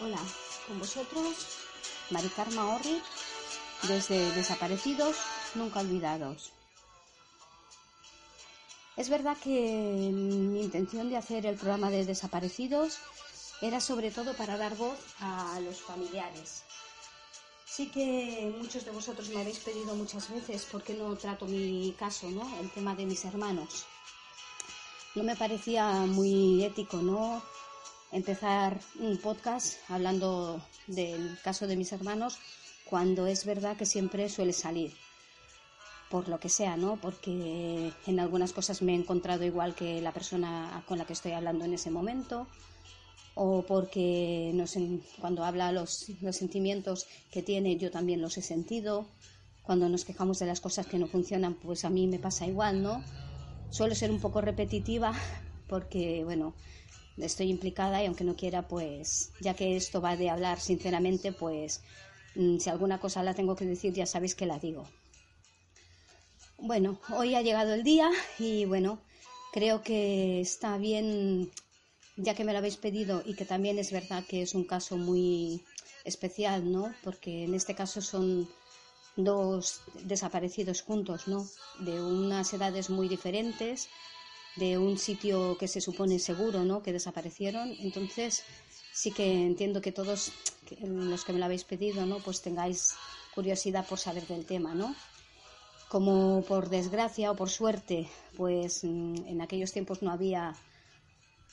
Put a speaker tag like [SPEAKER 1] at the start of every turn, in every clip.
[SPEAKER 1] Hola, con vosotros Maricarma Orri desde Desaparecidos Nunca Olvidados. Es verdad que mi intención de hacer el programa de Desaparecidos era sobre todo para dar voz a los familiares. Sí que muchos de vosotros me habéis pedido muchas veces por qué no trato mi caso, ¿no? El tema de mis hermanos. No me parecía muy ético, ¿no? empezar un podcast hablando del caso de mis hermanos cuando es verdad que siempre suele salir por lo que sea, ¿no? Porque en algunas cosas me he encontrado igual que la persona con la que estoy hablando en ese momento, o porque no sé, cuando habla los, los sentimientos que tiene yo también los he sentido, cuando nos quejamos de las cosas que no funcionan, pues a mí me pasa igual, ¿no? Suelo ser un poco repetitiva porque, bueno, estoy implicada y aunque no quiera, pues ya que esto va de hablar sinceramente, pues mm, si alguna cosa la tengo que decir, ya sabéis que la digo. Bueno, hoy ha llegado el día y bueno, creo que está bien, ya que me lo habéis pedido y que también es verdad que es un caso muy especial, ¿no? Porque en este caso son dos desaparecidos juntos, ¿no? De unas edades muy diferentes, de un sitio que se supone seguro, ¿no? Que desaparecieron. Entonces, sí que entiendo que todos los que me lo habéis pedido, ¿no? Pues tengáis curiosidad por saber del tema, ¿no? Como por desgracia o por suerte, pues mm, en aquellos tiempos no había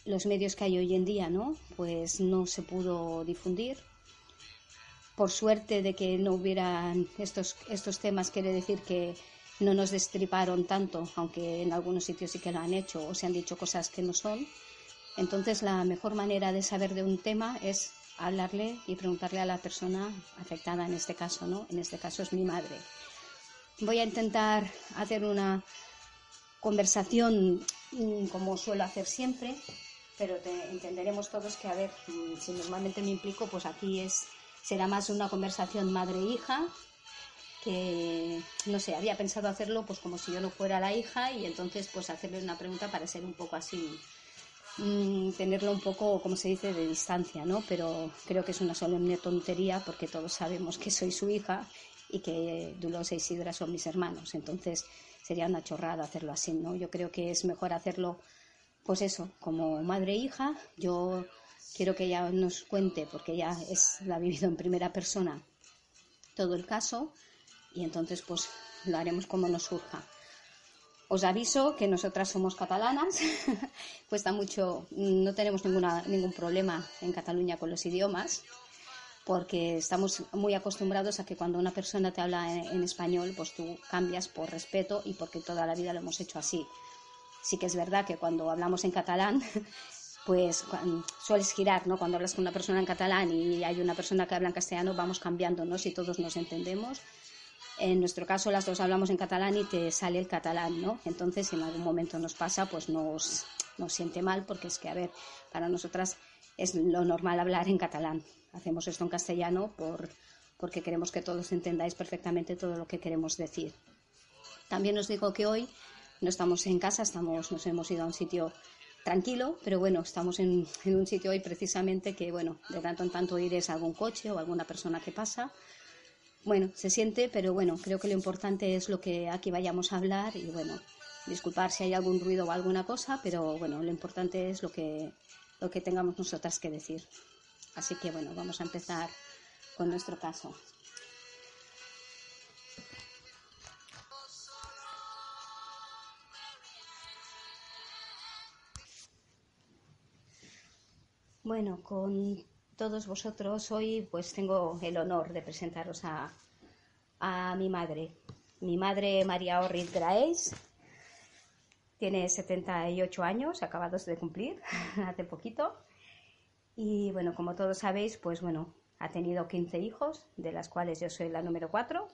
[SPEAKER 1] los medios que hay hoy en día, ¿no? Pues no se pudo difundir. Por suerte de que no hubieran estos, estos temas, quiere decir que no nos destriparon tanto, aunque en algunos sitios sí que lo han hecho o se han dicho cosas que no son. Entonces la mejor manera de saber de un tema es hablarle y preguntarle a la persona afectada en este caso, ¿no? En este caso es mi madre. Voy a intentar hacer una conversación mm, como suelo hacer siempre, pero entenderemos todos que, a ver, mm, si normalmente me implico, pues aquí es será más una conversación madre-hija que, no sé, había pensado hacerlo pues como si yo no fuera la hija y entonces pues hacerle una pregunta para ser un poco así, mm, tenerlo un poco, como se dice, de distancia, ¿no? Pero creo que es una solemne tontería porque todos sabemos que soy su hija y que Dulosa y Sidra son mis hermanos, entonces sería una chorrada hacerlo así, ¿no? Yo creo que es mejor hacerlo, pues eso, como madre e hija, yo quiero que ella nos cuente, porque ella es, la ha vivido en primera persona, todo el caso, y entonces pues lo haremos como nos surja. Os aviso que nosotras somos catalanas, cuesta mucho, no tenemos ninguna, ningún problema en Cataluña con los idiomas, porque estamos muy acostumbrados a que cuando una persona te habla en, en, español, pues tú cambias por respeto y porque toda la vida lo hemos hecho así. Sí que es verdad que cuando hablamos en catalán pues sueles girar, ¿no? Cuando hablas con una persona en catalán y hay una persona que habla en castellano, vamos cambiando, ¿no? Si todos nos entendemos. En nuestro caso, las dos hablamos en catalán y te sale el catalán, ¿no? Entonces, si en algún momento nos pasa, pues nos, nos siente mal, porque es que, a ver, para nosotras es lo normal hablar en catalán. Hacemos esto en castellano por, porque queremos que todos entendáis perfectamente todo lo que queremos decir. También os digo que hoy no estamos en casa, estamos, nos hemos ido a un sitio tranquilo, pero bueno, estamos en, en un sitio hoy precisamente que, bueno, de tanto en tanto oires algún coche o alguna persona que pasa. Bueno, se siente, pero bueno, creo que lo importante es lo que aquí vayamos a hablar y bueno, disculpar si hay algún ruido o alguna cosa, pero bueno, lo importante es lo que, lo que tengamos nosotras que decir. Así que bueno, vamos a empezar con nuestro caso. Bueno, con todos vosotros hoy pues tengo el honor de presentaros a, a mi madre. Mi madre María Orriz Grace tiene 78 años, acabados de cumplir hace poquito. Y bueno, como todos sabéis, pues bueno, ha tenido 15 hijos, de las cuales yo soy la número 4.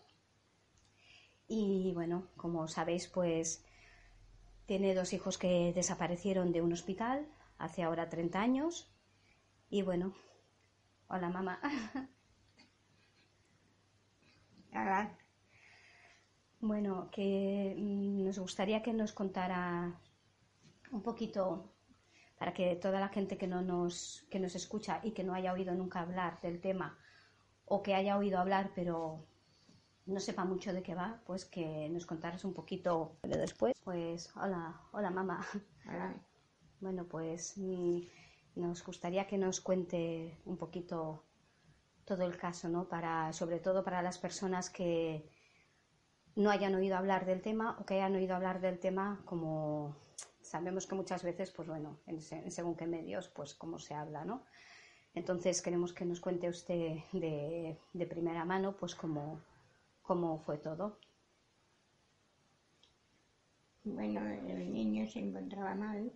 [SPEAKER 1] Y bueno, como sabéis, pues tiene dos hijos que desaparecieron de un hospital hace ahora 30 años. Y bueno, hola mamá. Bueno, que mm, nos gustaría que nos contara un poquito para que toda la gente que no nos que nos escucha y que no haya oído nunca hablar del tema o que haya oído hablar pero no sepa mucho de qué va, pues que nos contaras un poquito después. Pues hola, hola mamá. Bueno, pues mm, nos gustaría que nos cuente un poquito todo el caso, ¿no? Para sobre todo para las personas que no hayan oído hablar del tema o que hayan oído hablar del tema como sabemos que muchas veces, pues bueno, en, según qué medios, pues cómo se habla, ¿no? Entonces queremos que nos cuente usted de, de primera mano, pues cómo, cómo fue todo.
[SPEAKER 2] Bueno, el niño se encontraba mal.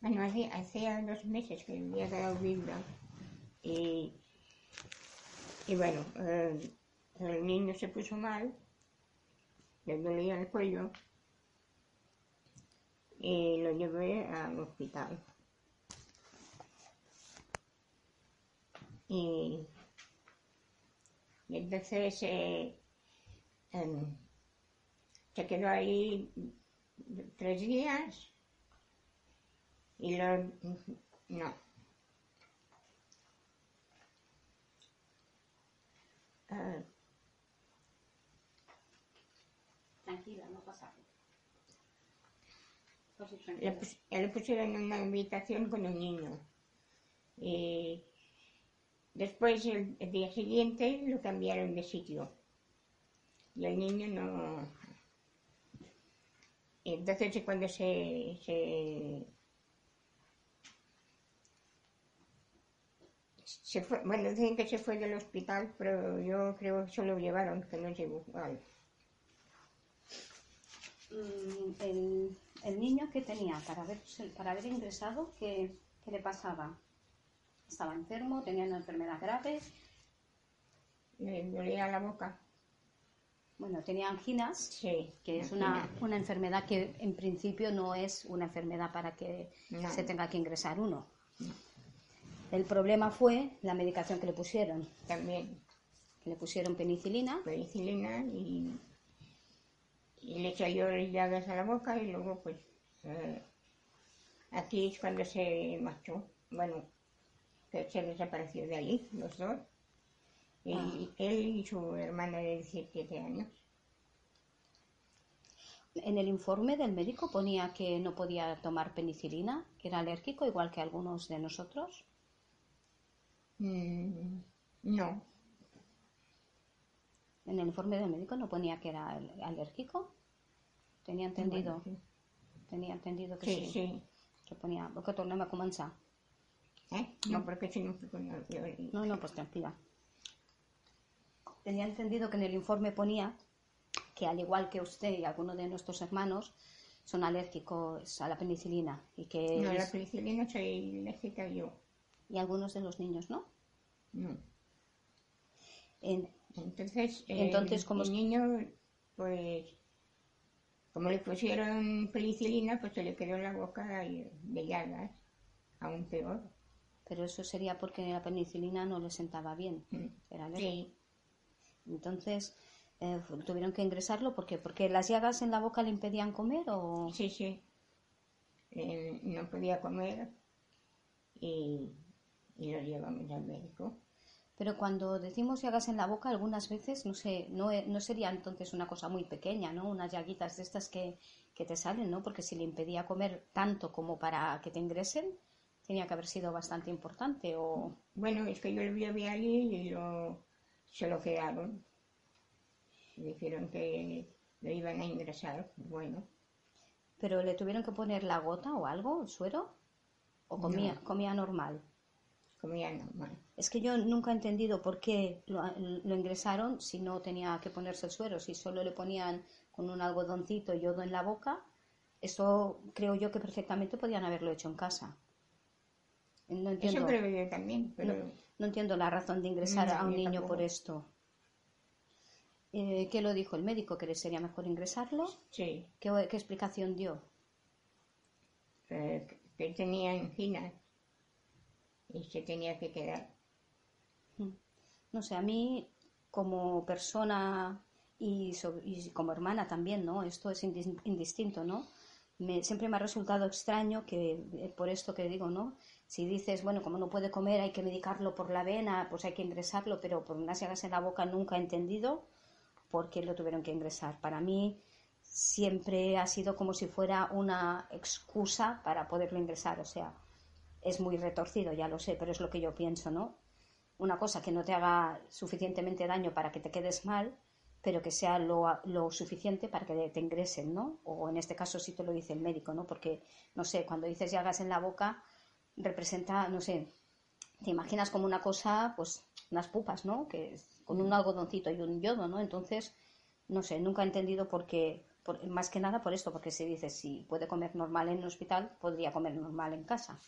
[SPEAKER 2] Bueno, hacía, dos meses que había quedado viva y, y bueno, eh, el niño se puso mal, le dolía el cuello y lo llevé al hospital. Y, entonces eh, em, se quedó ahí tres días y lo... no.
[SPEAKER 1] Uh, Tranquila, no pasa
[SPEAKER 2] le, le pusieron en una habitación con un niño. Y después, el, el, día siguiente, lo cambiaron de sitio. Y el niño no... Entonces, cuando se, se Se fue, bueno, dicen que se fue del hospital, pero yo creo que se lo llevaron, que no llegó.
[SPEAKER 1] Mm, el, el, niño que tenía para haber, para haber ingresado, ¿qué, ¿qué, le pasaba? ¿Estaba enfermo? ¿Tenía una enfermedad grave?
[SPEAKER 2] Le dolía la boca.
[SPEAKER 1] Bueno, tenía anginas,
[SPEAKER 2] sí,
[SPEAKER 1] que es una, una, enfermedad que en principio no es una enfermedad para que se tenga que ingresar uno. El problema fue la medicación que le pusieron.
[SPEAKER 2] También.
[SPEAKER 1] le pusieron penicilina.
[SPEAKER 2] Penicilina y, y le salió llagas a la boca y luego pues eh, aquí es cuando se marchó. Bueno, se desapareció de ahí, los dos. Y él y su hermana de 17 años.
[SPEAKER 1] En el informe del médico ponía que no podía tomar penicilina, que era alérgico, igual que algunos de nosotros.
[SPEAKER 2] Mm, no.
[SPEAKER 1] En el informe del médico no ponía que era alérgico. Tenía entendido. Tenía entendido que sí.
[SPEAKER 2] Sí,
[SPEAKER 1] Que ponía, porque tornem a començar.
[SPEAKER 2] Eh? No, porque si no...
[SPEAKER 1] No, no, pues tranquila. Tenía entendido que en el informe ponía que al igual que usted y algunos de nuestros hermanos son alérgicos a la penicilina y que
[SPEAKER 2] No, la
[SPEAKER 1] es-
[SPEAKER 2] penicilina soy alérgica yo.
[SPEAKER 1] y algunos de los niños, ¿no?
[SPEAKER 2] No.
[SPEAKER 1] En-
[SPEAKER 2] Entonces,
[SPEAKER 1] Entonces, ¿cómo
[SPEAKER 2] el
[SPEAKER 1] es-
[SPEAKER 2] niño, pues, como le pusieron penicilina, pues se le quedó en la boca de llagas, aún peor.
[SPEAKER 1] pero eso sería porque la penicilina no le sentaba bien.
[SPEAKER 2] Mm.
[SPEAKER 1] Era alérgico.
[SPEAKER 2] Sí,
[SPEAKER 1] Entonces, eh, tuvieron que ingresarlo ¿por qué? porque las llagas en la boca le impedían comer o
[SPEAKER 2] sí, sí. No podía comer y, y lo llevamos al médico.
[SPEAKER 1] pero cuando decimos llagas en la boca algunas veces no sé no, e- no sería entonces una cosa muy pequeña no unas llaguitas de estas que, que te salen no porque si le impedía comer tanto como para que te ingresen tenía que haber sido bastante importante o
[SPEAKER 2] Bueno, es que yo lo vi allí y lo, se lo quedaron. Dijeron que lo iban a ingresar. Bueno,
[SPEAKER 1] pero le tuvieron que poner la gota o algo el suero o comía
[SPEAKER 2] No.
[SPEAKER 1] comía normal
[SPEAKER 2] comía normal.
[SPEAKER 1] Es que yo nunca he entendido por qué lo, lo ingresaron si no tenía que ponerse el suero, si solo le ponían con un algodoncito y yodo en la boca. Eso creo yo que perfectamente podían haberlo hecho en casa. No entiendo,
[SPEAKER 2] Eso creo yo también, pero
[SPEAKER 1] no, no entiendo la razón de ingresar
[SPEAKER 2] No,
[SPEAKER 1] a un niño
[SPEAKER 2] tampoco.
[SPEAKER 1] por esto. Eh, ¿Qué lo dijo el médico? ¿Que le sería mejor ingresarlo?
[SPEAKER 2] sí,
[SPEAKER 1] ¿Qué, qué explicación dio?
[SPEAKER 2] eh, que tenía angina y se tenía que quedar.
[SPEAKER 1] No sé, a mí como persona y, y como hermana también, ¿no? Esto es indis- indistinto, ¿no? Me- siempre me ha resultado extraño que, eh, por esto que digo, ¿no? Si dices, bueno, como no puede comer, hay que medicarlo por la vena, pues hay que ingresarlo, pero por unas llagas en la boca nunca he entendido por qué lo tuvieron que ingresar. Para mí siempre ha sido como si fuera una excusa para poderlo ingresar, o sea, es muy retorcido, ya lo sé, pero es lo que yo pienso, ¿no? Una cosa que no te haga suficientemente daño para que te quedes mal, pero que sea lo, lo suficiente para que te ingresen, ¿no? O en este caso sí te lo dice el médico, ¿no? Porque, no sé, cuando dices llagas en la boca, representa, no sé, te imaginas como una cosa, pues, unas pupas, ¿no? Que es con un algodoncito y un yodo, ¿no? Entonces, no sé, nunca he entendido por qué, por- más que nada por esto, porque si dices, si puede comer normal en el hospital, podría comer normal en casa.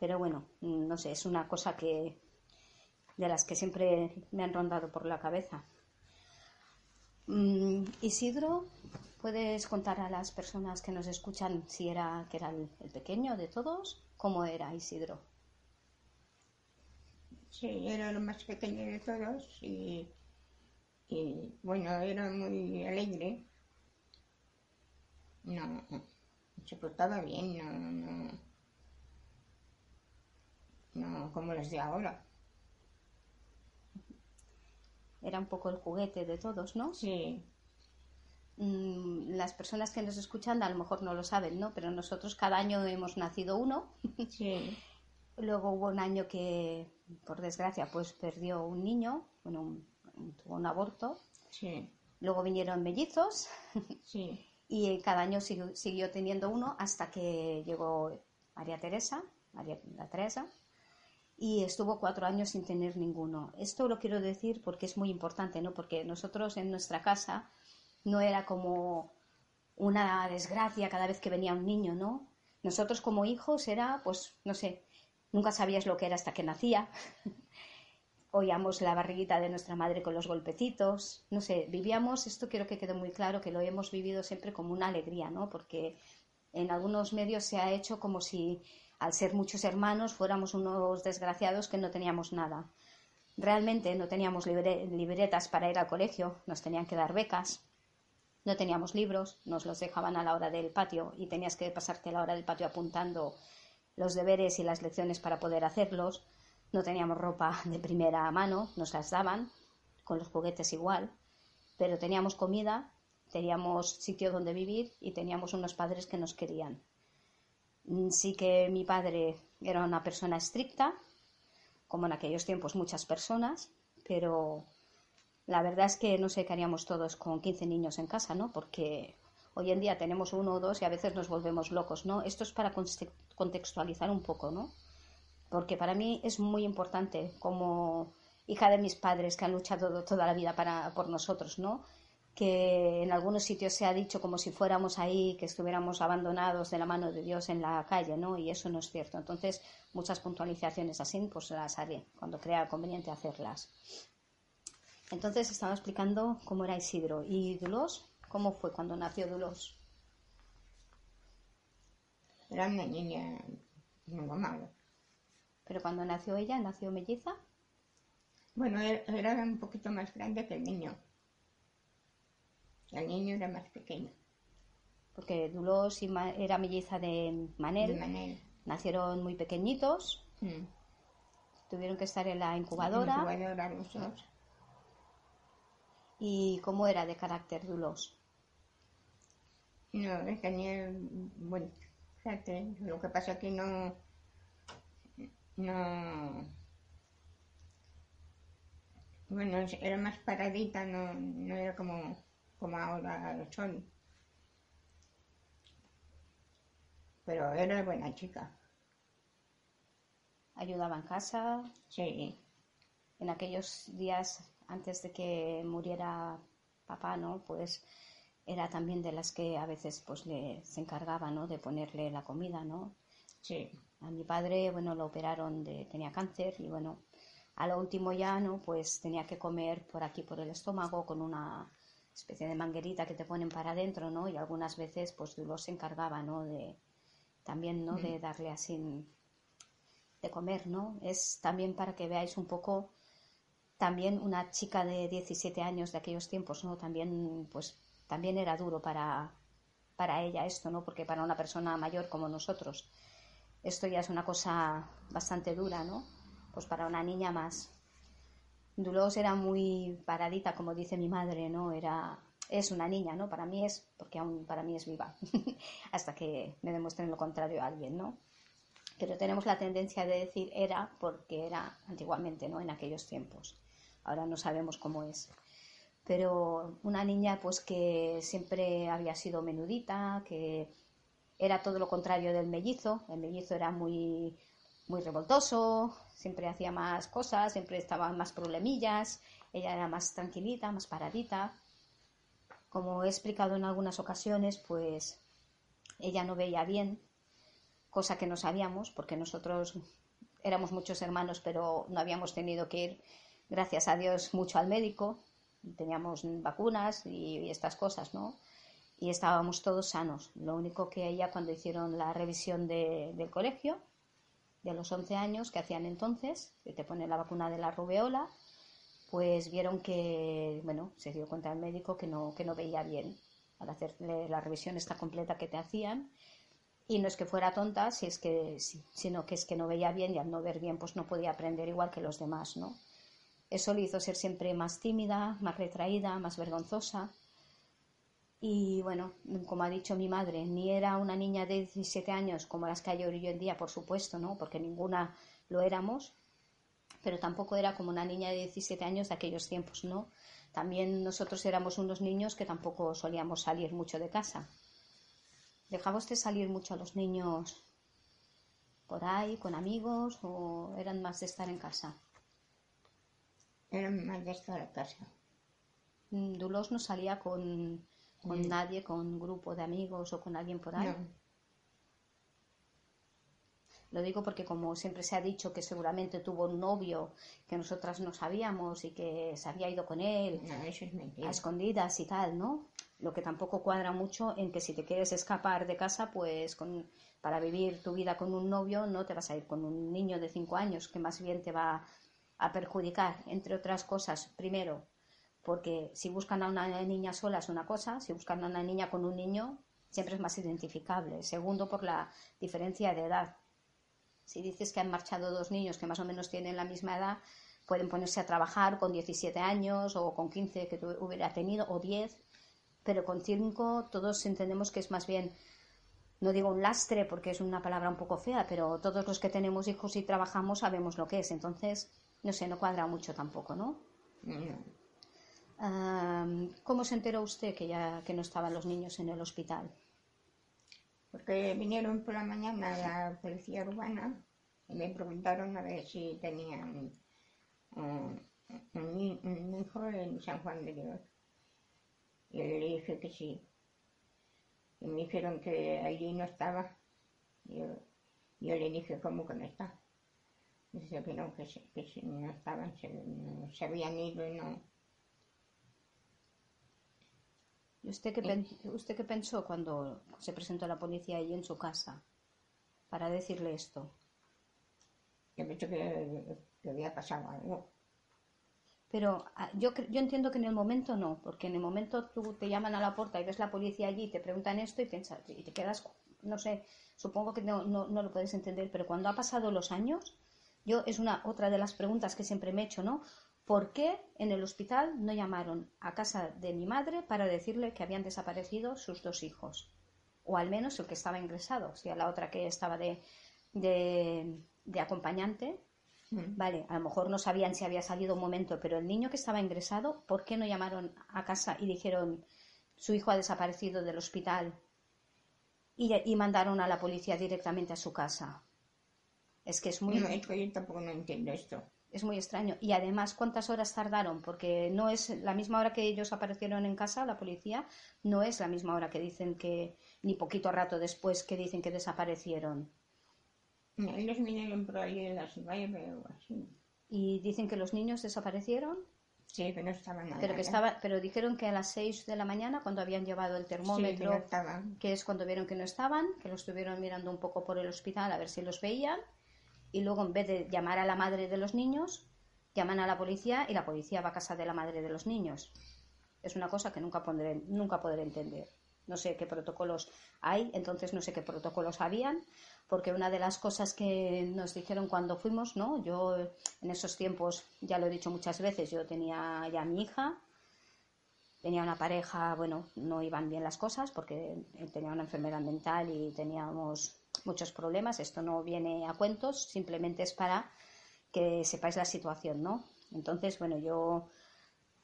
[SPEAKER 1] Pero bueno, mm, no sé, es una cosa que de las que siempre me han rondado por la cabeza. Mm, Isidro, ¿puedes contar a las personas que nos escuchan si era que era el, el pequeño de todos? ¿Cómo era Isidro?
[SPEAKER 2] Sí, era lo más pequeño de todos y, y, bueno, era muy alegre. No, se portaba bien, no, no, no como los de ahora.
[SPEAKER 1] Era un poco el juguete de todos, ¿no?
[SPEAKER 2] Sí,
[SPEAKER 1] Mm, las personas que nos escuchan a lo mejor no lo saben, ¿no? Pero nosotros cada año hemos nacido uno.
[SPEAKER 2] sí,
[SPEAKER 1] Luego hubo un año que, por desgracia, pues perdió un niño, bueno, un- tuvo un aborto.
[SPEAKER 2] sí,
[SPEAKER 1] Luego vinieron mellizos
[SPEAKER 2] sí,
[SPEAKER 1] y cada año siguió, siguió teniendo uno hasta que llegó María Teresa, María la Teresa, y estuvo cuatro años sin tener ninguno. Esto lo quiero decir porque es muy importante, ¿no? Porque nosotros en nuestra casa no era como una desgracia cada vez que venía un niño, ¿no? Nosotros como hijos era, pues, no sé, nunca sabías lo que era hasta que nacía. Oíamos la barriguita de nuestra madre con los golpecitos, no sé, vivíamos, esto quiero que quede muy claro, que lo hemos vivido siempre como una alegría, ¿no? Porque en algunos medios se ha hecho como si al ser muchos hermanos fuéramos unos desgraciados que no teníamos nada. Realmente no teníamos libre- libretas para ir al colegio, nos tenían que dar becas, no teníamos libros, nos los dejaban a la hora del patio y tenías que pasarte la hora del patio apuntando los deberes y las lecciones para poder hacerlos. No teníamos ropa de primera mano, nos las daban, con los juguetes igual, pero teníamos comida, teníamos sitio donde vivir y teníamos unos padres que nos querían. Mm, Sí que mi padre era una persona estricta, como en aquellos tiempos muchas personas, pero la verdad es que no sé qué haríamos todos con 15 niños en casa, ¿no? Porque hoy en día tenemos uno o dos y a veces nos volvemos locos, ¿no? Esto es para contextualizar un poco, ¿no? Porque para mí es muy importante como hija de mis padres que han luchado toda la vida para, por nosotros, ¿no? que en algunos sitios se ha dicho como si fuéramos ahí, que estuviéramos abandonados de la mano de Dios en la calle, ¿no? Y eso no es cierto. Entonces, muchas puntualizaciones así, pues las haré cuando crea conveniente hacerlas. Entonces, estaba explicando cómo era Isidro. ¿Y Dulos? ¿Cómo fue cuando nació Dulos?
[SPEAKER 2] Era una niña normal.
[SPEAKER 1] Pero cuando nació ella, ¿nació melliza?
[SPEAKER 2] Bueno, e-, era un poquito más grande que el niño. El niño era más pequeño.
[SPEAKER 1] Porque Dulos era melliza de Manel.
[SPEAKER 2] De Manel.
[SPEAKER 1] Nacieron muy pequeñitos.
[SPEAKER 2] Mm.
[SPEAKER 1] Tuvieron que estar en la incubadora.
[SPEAKER 2] Incubadora los dos.
[SPEAKER 1] ¿Y cómo era de carácter Dulos?
[SPEAKER 2] No, tenía buen carácter. Lo que pasa es que no. No. Bueno, era más paradita, no, no era como como ahora son. Pero era buena chica.
[SPEAKER 1] Ayudaba en casa.
[SPEAKER 2] Sí.
[SPEAKER 1] En aquellos días antes de que muriera papá, ¿no? Pues era también de las que a veces pues le se encargaba, ¿no? De ponerle la comida, ¿no?
[SPEAKER 2] Sí.
[SPEAKER 1] A mi padre, bueno, lo operaron de tenía cáncer y bueno, a lo último ya, ¿no? Pues tenía que comer por aquí por el estómago con una especie de manguerita que te ponen para adentro, ¿no? Y algunas veces, pues Dulos se encargaba, ¿no? De, también, ¿no? De darle así de comer, ¿no? Es también para que veáis un poco, también una chica de 17 años de aquellos tiempos, ¿no? También, pues, también era duro para, para ella esto, ¿no? Porque para una persona mayor como nosotros, esto ya es una cosa bastante dura, ¿no? Pues para una niña más. Dulos era muy paradita, como dice mi madre, ¿no? Era, es una niña, ¿no? Para mí es, porque aún para mí es viva, hasta que me demuestren lo contrario a alguien, ¿no? Pero tenemos la tendencia de decir era porque era antiguamente, ¿no? En aquellos tiempos. Ahora no sabemos cómo es. Pero una niña, pues que siempre había sido menudita, que era todo lo contrario del mellizo. El mellizo era muy, muy revoltoso, siempre hacía más cosas, siempre estaba más problemillas, ella era más tranquilita, más paradita. Como he explicado en algunas ocasiones, pues ella no veía bien, cosa que no sabíamos, porque nosotros éramos muchos hermanos, pero no habíamos tenido que ir, gracias a Dios, mucho al médico. Teníamos vacunas y, estas cosas, ¿no? Y estábamos todos sanos. Lo único que ella, cuando hicieron la revisión del colegio, de los 11 años que hacían entonces, que te pone la vacuna de la rubeola, pues vieron que, bueno, se dio cuenta el médico que no, que no veía bien al hacerle la revisión esta completa que te hacían. Y no es que fuera tonta, si es que, sino que es que no veía bien y al no ver bien pues no podía aprender igual que los demás, ¿no? Eso le hizo ser siempre más tímida, más retraída, más vergonzosa. Y bueno, como ha dicho mi madre, ni era una niña de 17 años como las que hay hoy en día, por supuesto, ¿no? Porque ninguna lo éramos, pero tampoco era como una niña de 17 años de aquellos tiempos, ¿no? También nosotros éramos unos niños que tampoco solíamos salir mucho de casa. ¿Dejaba usted salir mucho a los niños por ahí, con amigos, o eran más de estar en casa?
[SPEAKER 2] Eran más de estar en casa.
[SPEAKER 1] Mm, Dulos no salía con con mm. nadie, con un grupo de amigos o con alguien por ahí. Lo digo porque como siempre se ha dicho que seguramente tuvo un novio que nosotras no sabíamos y que se había ido con él a escondidas y tal, ¿no? Lo que tampoco cuadra mucho en que si te quieres escapar de casa, pues con, para vivir tu vida con un novio no te vas a ir con un niño de cinco años que más bien te va a perjudicar, entre otras cosas. Primero, porque si buscan a una niña sola es una cosa, si buscan a una niña con un niño siempre es más identificable. Segundo, por la diferencia de edad. Si dices que han marchado dos niños que más o menos tienen la misma edad, pueden ponerse a trabajar con 17 años o con 15 que hubiera tenido o 10, pero con 5 todos entendemos que es más bien, no digo un lastre porque es una palabra un poco fea, pero todos los que tenemos hijos y trabajamos sabemos lo que es, entonces, no sé, no cuadra mucho tampoco, ¿no? ¿Cómo se enteró usted que ya que no estaban los niños en el hospital?
[SPEAKER 2] Porque vinieron por la mañana la policía urbana y me preguntaron a ver si tenían eh, un, hijo en San Juan de Dios. Y le dije que sí. Y me dijeron que allí no estaba. Yo, yo le dije, ¿cómo que no está? Dice que no, que, que no estaban, se, se habían ido y no.
[SPEAKER 1] ¿Y usted qué, usted qué pensó cuando se presentó la policía allí en su casa para decirle esto?
[SPEAKER 2] Yo pensé que, que había pasado algo.
[SPEAKER 1] Pero ah, yo, yo entiendo que en el momento no, porque en el momento tú te llaman a la puerta y ves la policía allí y te preguntan esto y, piensas, y te quedas, no sé, supongo que no, no, no, lo puedes entender, pero cuando ha pasado los años, yo es una otra de las preguntas que siempre me he hecho, ¿no? ¿Por qué en el hospital no llamaron a casa de mi madre para decirle que habían desaparecido sus dos hijos? O al menos el que estaba ingresado, si a la otra que estaba de, de, de acompañante, Mm. Vale, a lo mejor no sabían si había salido un momento, pero el niño que estaba ingresado, ¿por qué no llamaron a casa y dijeron su hijo ha desaparecido del hospital y, mandaron a la policía directamente a su casa? Es que es muy...
[SPEAKER 2] No, yo tampoco no entiendo esto.
[SPEAKER 1] Es muy extraño. Y además, ¿cuántas horas tardaron? Porque no es la misma hora que ellos aparecieron en casa, la policía, no es la misma hora que dicen que, ni poquito rato después que dicen que desaparecieron.
[SPEAKER 2] Ellos vinieron por ahí de las así.
[SPEAKER 1] ¿Y dicen que los niños desaparecieron?
[SPEAKER 2] Sí, que no estaban nada.
[SPEAKER 1] Pero, que estaba, pero dijeron que a las seis de la mañana, cuando habían llevado el termómetro, que, es cuando vieron que no estaban, que los estuvieron mirando un poco por el hospital a ver si los veían, y luego en vez de llamar a la madre de los niños, llaman a la policía y la policía va a casa de la madre de los niños. Es una cosa que nunca, pondré, nunca podré entender. No sé qué protocolos hay, entonces no sé qué protocolos habían, porque una de las cosas que nos dijeron cuando fuimos, ¿no? Yo en esos tiempos, ya lo he dicho muchas veces, yo tenía ya mi hija, tenía una pareja, bueno, no iban bien las cosas porque tenía una enfermedad mental y teníamos muchos problemas. Esto no viene a cuentos, simplemente es para que sepáis la situación, ¿no? Entonces, bueno, yo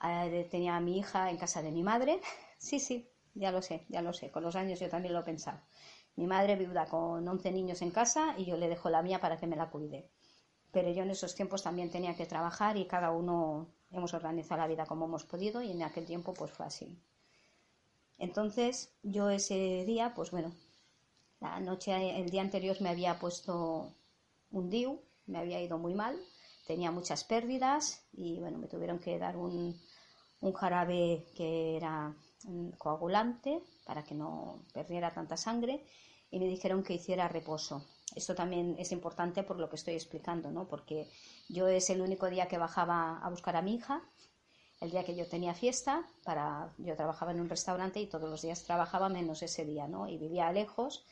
[SPEAKER 1] eh, tenía a mi hija en casa de mi madre. Sí, sí, ya lo sé, ya lo sé. Con los años yo también lo he pensado. Mi madre viuda con 11 niños en casa y yo le dejo la mía para que me la cuide. Pero yo en esos tiempos también tenía que trabajar y cada uno hemos organizado la vida como hemos podido y en aquel tiempo pues fue así. Entonces yo ese día, pues bueno, la noche, el día anterior me había puesto un DIU, me había ido muy mal, tenía muchas pérdidas y bueno, me tuvieron que dar un, un jarabe que era coagulante para que no perdiera tanta sangre y me dijeron que hiciera reposo. Esto también es importante por lo que estoy explicando, ¿no? Porque yo es el único día que bajaba a buscar a mi hija, el día que yo tenía fiesta, para yo trabajaba en un restaurante y todos los días trabajaba menos ese día, ¿no? Y vivía lejos,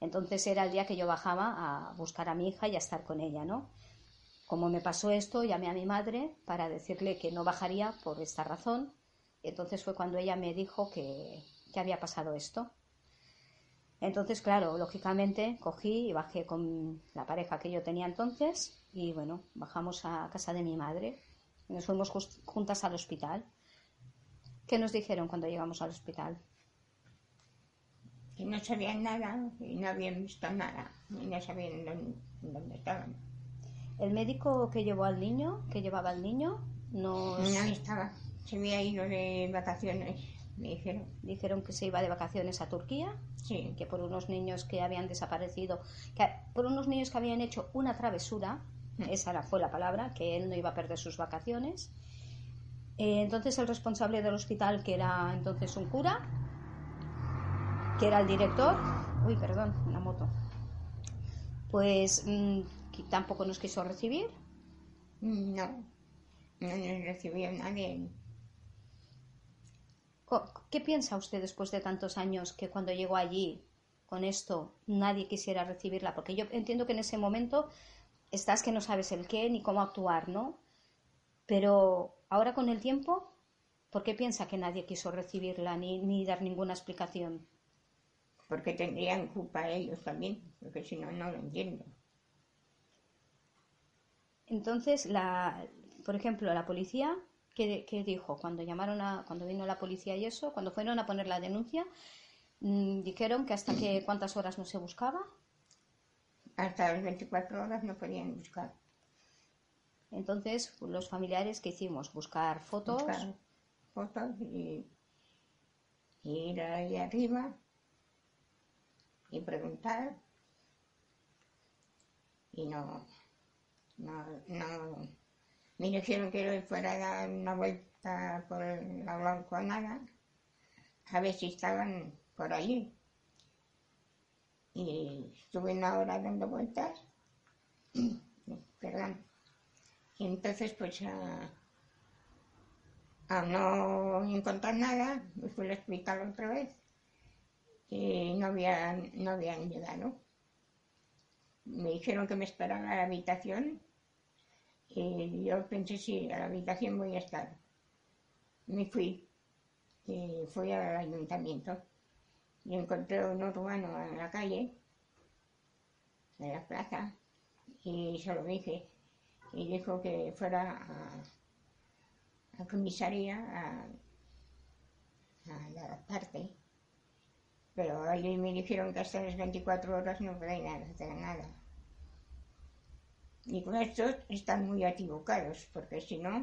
[SPEAKER 1] entonces era el día que yo bajaba a buscar a mi hija y a estar con ella, ¿no? Como me pasó esto, llamé a mi madre para decirle que no bajaría por esta razón. Entonces fue cuando ella me dijo que, que había pasado esto. Entonces, claro, lógicamente cogí y bajé con la pareja que yo tenía entonces y bueno, bajamos a casa de mi madre. Nos fuimos juntas al hospital. ¿Qué nos dijeron cuando llegamos al hospital?
[SPEAKER 2] Que no sabían nada y no habían visto nada y no sabían dónde, estaban.
[SPEAKER 1] ¿El médico que llevó al niño, que llevaba al niño,
[SPEAKER 2] no estaba. Se había ido de vacaciones me dijeron.
[SPEAKER 1] Dijeron que se iba de vacaciones a Turquía,
[SPEAKER 2] sí.
[SPEAKER 1] que por unos niños que habían desaparecido, que por unos niños que habían hecho una travesura, mm. esa fue la palabra, que él no iba a perder sus vacaciones. Eh, entonces el responsable del hospital, que era entonces un cura, que era el director, uy, perdón, la moto, pues mm, tampoco nos quiso recibir.
[SPEAKER 2] No, no nos recibió nadie.
[SPEAKER 1] ¿Qué piensa usted después de tantos años que cuando llegó allí con esto nadie quisiera recibirla? Porque yo entiendo que en ese momento estás que no sabes el qué ni cómo actuar, ¿no? Pero ahora con el tiempo, ¿por qué piensa que nadie quiso recibirla ni, ni dar ninguna explicación?
[SPEAKER 2] Porque tendrían culpa ellos también, porque si no, no lo entiendo.
[SPEAKER 1] Entonces, la, por ejemplo, la policía ¿Qué, dijo? Cuando llamaron a, cuando vino la policía y eso, cuando fueron a poner la denuncia, mm, dijeron que hasta que cuántas horas no se buscaba.
[SPEAKER 2] Hasta las 24 horas no podían buscar.
[SPEAKER 1] Entonces, los familiares que hicimos, buscar fotos.
[SPEAKER 2] Buscar fotos y, y ir ahí arriba y preguntar. Y no, no, no, me dijeron que fuera a dar una vuelta por la nada a ver si estaban por allí. Y estuve una hora dando vueltas, perdón. Y entonces, pues, a, no encontrar nada, me fui al hospital otra vez y no habían, no habían llegado. Me dijeron que me esperaran a la habitación y yo pensé, sí, a la habitación voy a estar. Me fui y fui al ayuntamiento y encontré un urbano en la calle, en la plaza, y se lo dije. Y dijo que fuera a, a comisaría a, a la parte. Pero allí me dijeron que hasta las 24 horas no podían hacer nada. Y con estos están muy equivocados, porque si no,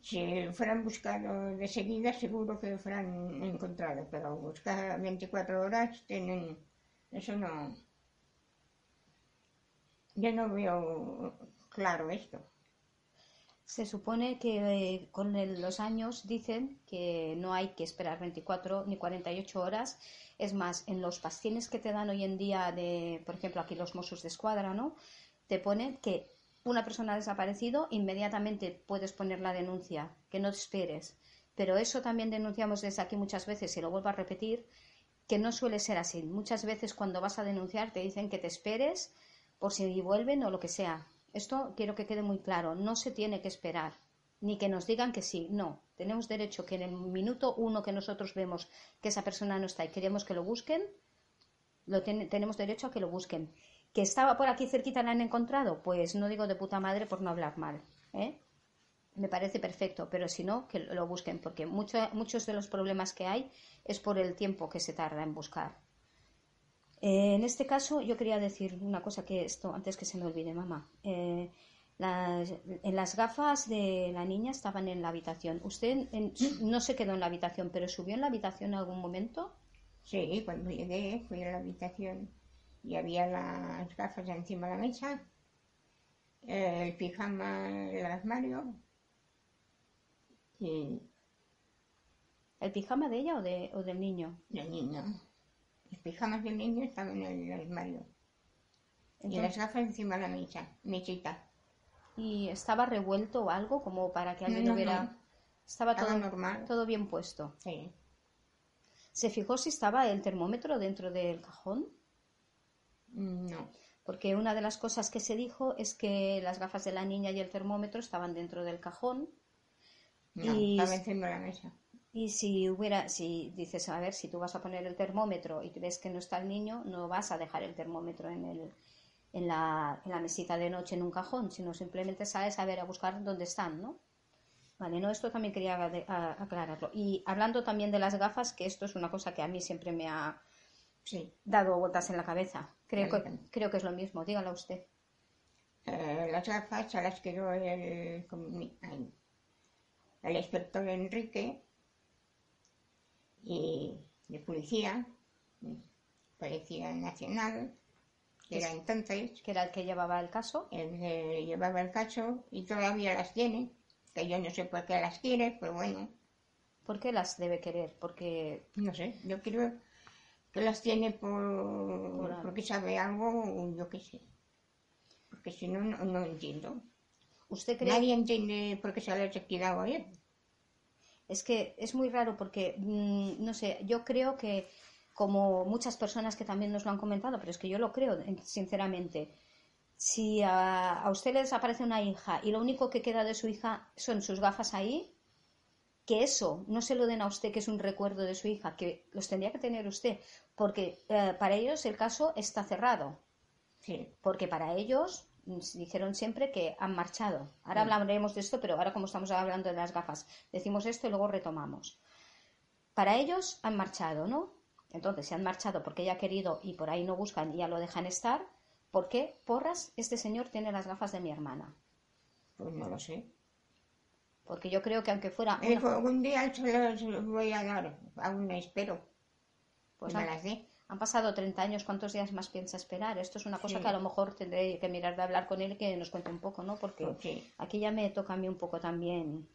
[SPEAKER 2] si fueran buscado de seguida, seguro que fueran encontrado, pero buscar 24 horas tienen. Eso no. Yo no veo claro esto.
[SPEAKER 1] Se supone que eh, con los años dicen que no hay que esperar 24 ni 48 horas. Es más, en los pastines que te dan hoy en día, de, por ejemplo, aquí los Mossos de Escuadra, ¿no? Te ponen que una persona ha desaparecido, inmediatamente puedes poner la denuncia, que no te esperes. Pero eso también denunciamos desde aquí muchas veces, y lo vuelvo a repetir, que no suele ser así. Muchas veces cuando vas a denunciar te dicen que te esperes por si vuelven o lo que sea. Esto quiero que quede muy claro, no se tiene que esperar, ni que nos digan que sí, no. Tenemos derecho que en el minuto uno que nosotros vemos que esa persona no está y queremos que lo busquen, lo tenemos derecho a que lo busquen. ¿Que estaba por aquí cerquita la han encontrado? Pues no digo de puta madre por no hablar mal. ¿eh? Me parece perfecto, pero si no, que lo busquen, porque muchos de los problemas que hay es por el tiempo que se tarda en buscar. Eh, en este caso, yo quería decir una cosa que esto, antes que se me olvide, mamá. Eh, en las gafas de la niña estaban en la habitación. ¿Usted no se quedó en la habitación, pero subió en la habitación en algún momento?
[SPEAKER 2] Sí, cuando llegué fui a la habitación y había las gafas encima de la mesa, el pijama en el armario y...
[SPEAKER 1] ¿El pijama de ella o, de, o del niño?
[SPEAKER 2] Del niño. Los pijamas del niño estaban en el armario. Y las gafas encima de la mesa, mesita.
[SPEAKER 1] ¿Y estaba revuelto o algo como para que alguien hubiera... Estaba, todo,
[SPEAKER 2] normal.
[SPEAKER 1] todo bien puesto.
[SPEAKER 2] Sí.
[SPEAKER 1] ¿Se fijó si estaba el termómetro dentro del cajón?
[SPEAKER 2] No.
[SPEAKER 1] Porque una de las cosas que se dijo es que las gafas de la niña y el termómetro estaban dentro del cajón.
[SPEAKER 2] No, y, estaba encima de la mesa.
[SPEAKER 1] Y si hubiera, si dices, a ver, si tú vas a poner el termómetro y ves que no está el niño, no vas a dejar el termómetro en, el, en, la, en la mesita de noche en un cajón, sino simplemente sales a ver, a buscar dónde están, ¿no? Vale, no, esto también quería aclararlo. Y hablando también de las gafas, que esto es una cosa que a mí siempre me ha,
[SPEAKER 2] sí.
[SPEAKER 1] dado vueltas en la cabeza. Creo, que, creo que es lo mismo. Dígalo usted.
[SPEAKER 2] Eh, las gafas a las que el, el inspector Enrique y de policía, policía nacional, que era entonces.
[SPEAKER 1] Que era el que llevaba el caso.
[SPEAKER 2] El que llevaba el caso y todavía las tiene, que yo no sé por qué las quiere, pero bueno.
[SPEAKER 1] ¿Por qué las debe querer? Porque...
[SPEAKER 2] No sé, yo quiero que las tiene por, porque sabe algo, yo qué sé. Porque si no, no, entiendo.
[SPEAKER 1] ¿Usted cree...
[SPEAKER 2] Nadie entiende por qué se ha quedado ahí.
[SPEAKER 1] Es que es muy raro porque, mm, no sé, yo creo que como muchas personas que también nos lo han comentado, pero es que yo lo creo, sinceramente. Si a, a usted le desaparece una hija y lo único que queda de su hija son sus gafas ahí, que eso no se lo den a usted, que es un recuerdo de su hija, que los tendría que tener usted, porque eh, para ellos el caso está cerrado.
[SPEAKER 2] Sí.
[SPEAKER 1] Porque para ellos dijeron siempre que han marchado. Ahora hablaremos de esto, pero ahora como estamos hablando de las gafas, decimos esto y luego retomamos. Para ellos han marchado, ¿no? Entonces, se han marchado porque ella ha querido y por ahí no buscan y ya lo dejan estar. ¿Por qué? Porras, este señor tiene las gafas de mi hermana.
[SPEAKER 2] Pues no lo sé.
[SPEAKER 1] Porque yo creo que aunque fuera... Una-
[SPEAKER 2] un día se los voy a dar, aún espero.
[SPEAKER 1] Pues
[SPEAKER 2] me las dé.
[SPEAKER 1] Han pasado 30 años, ¿cuántos días más piensa esperar? Esto es una cosa
[SPEAKER 2] Sí.
[SPEAKER 1] que a lo mejor tendré que mirar de hablar con él y que nos cuente un poco, ¿no? Porque aquí ya me toca a mí un poco también.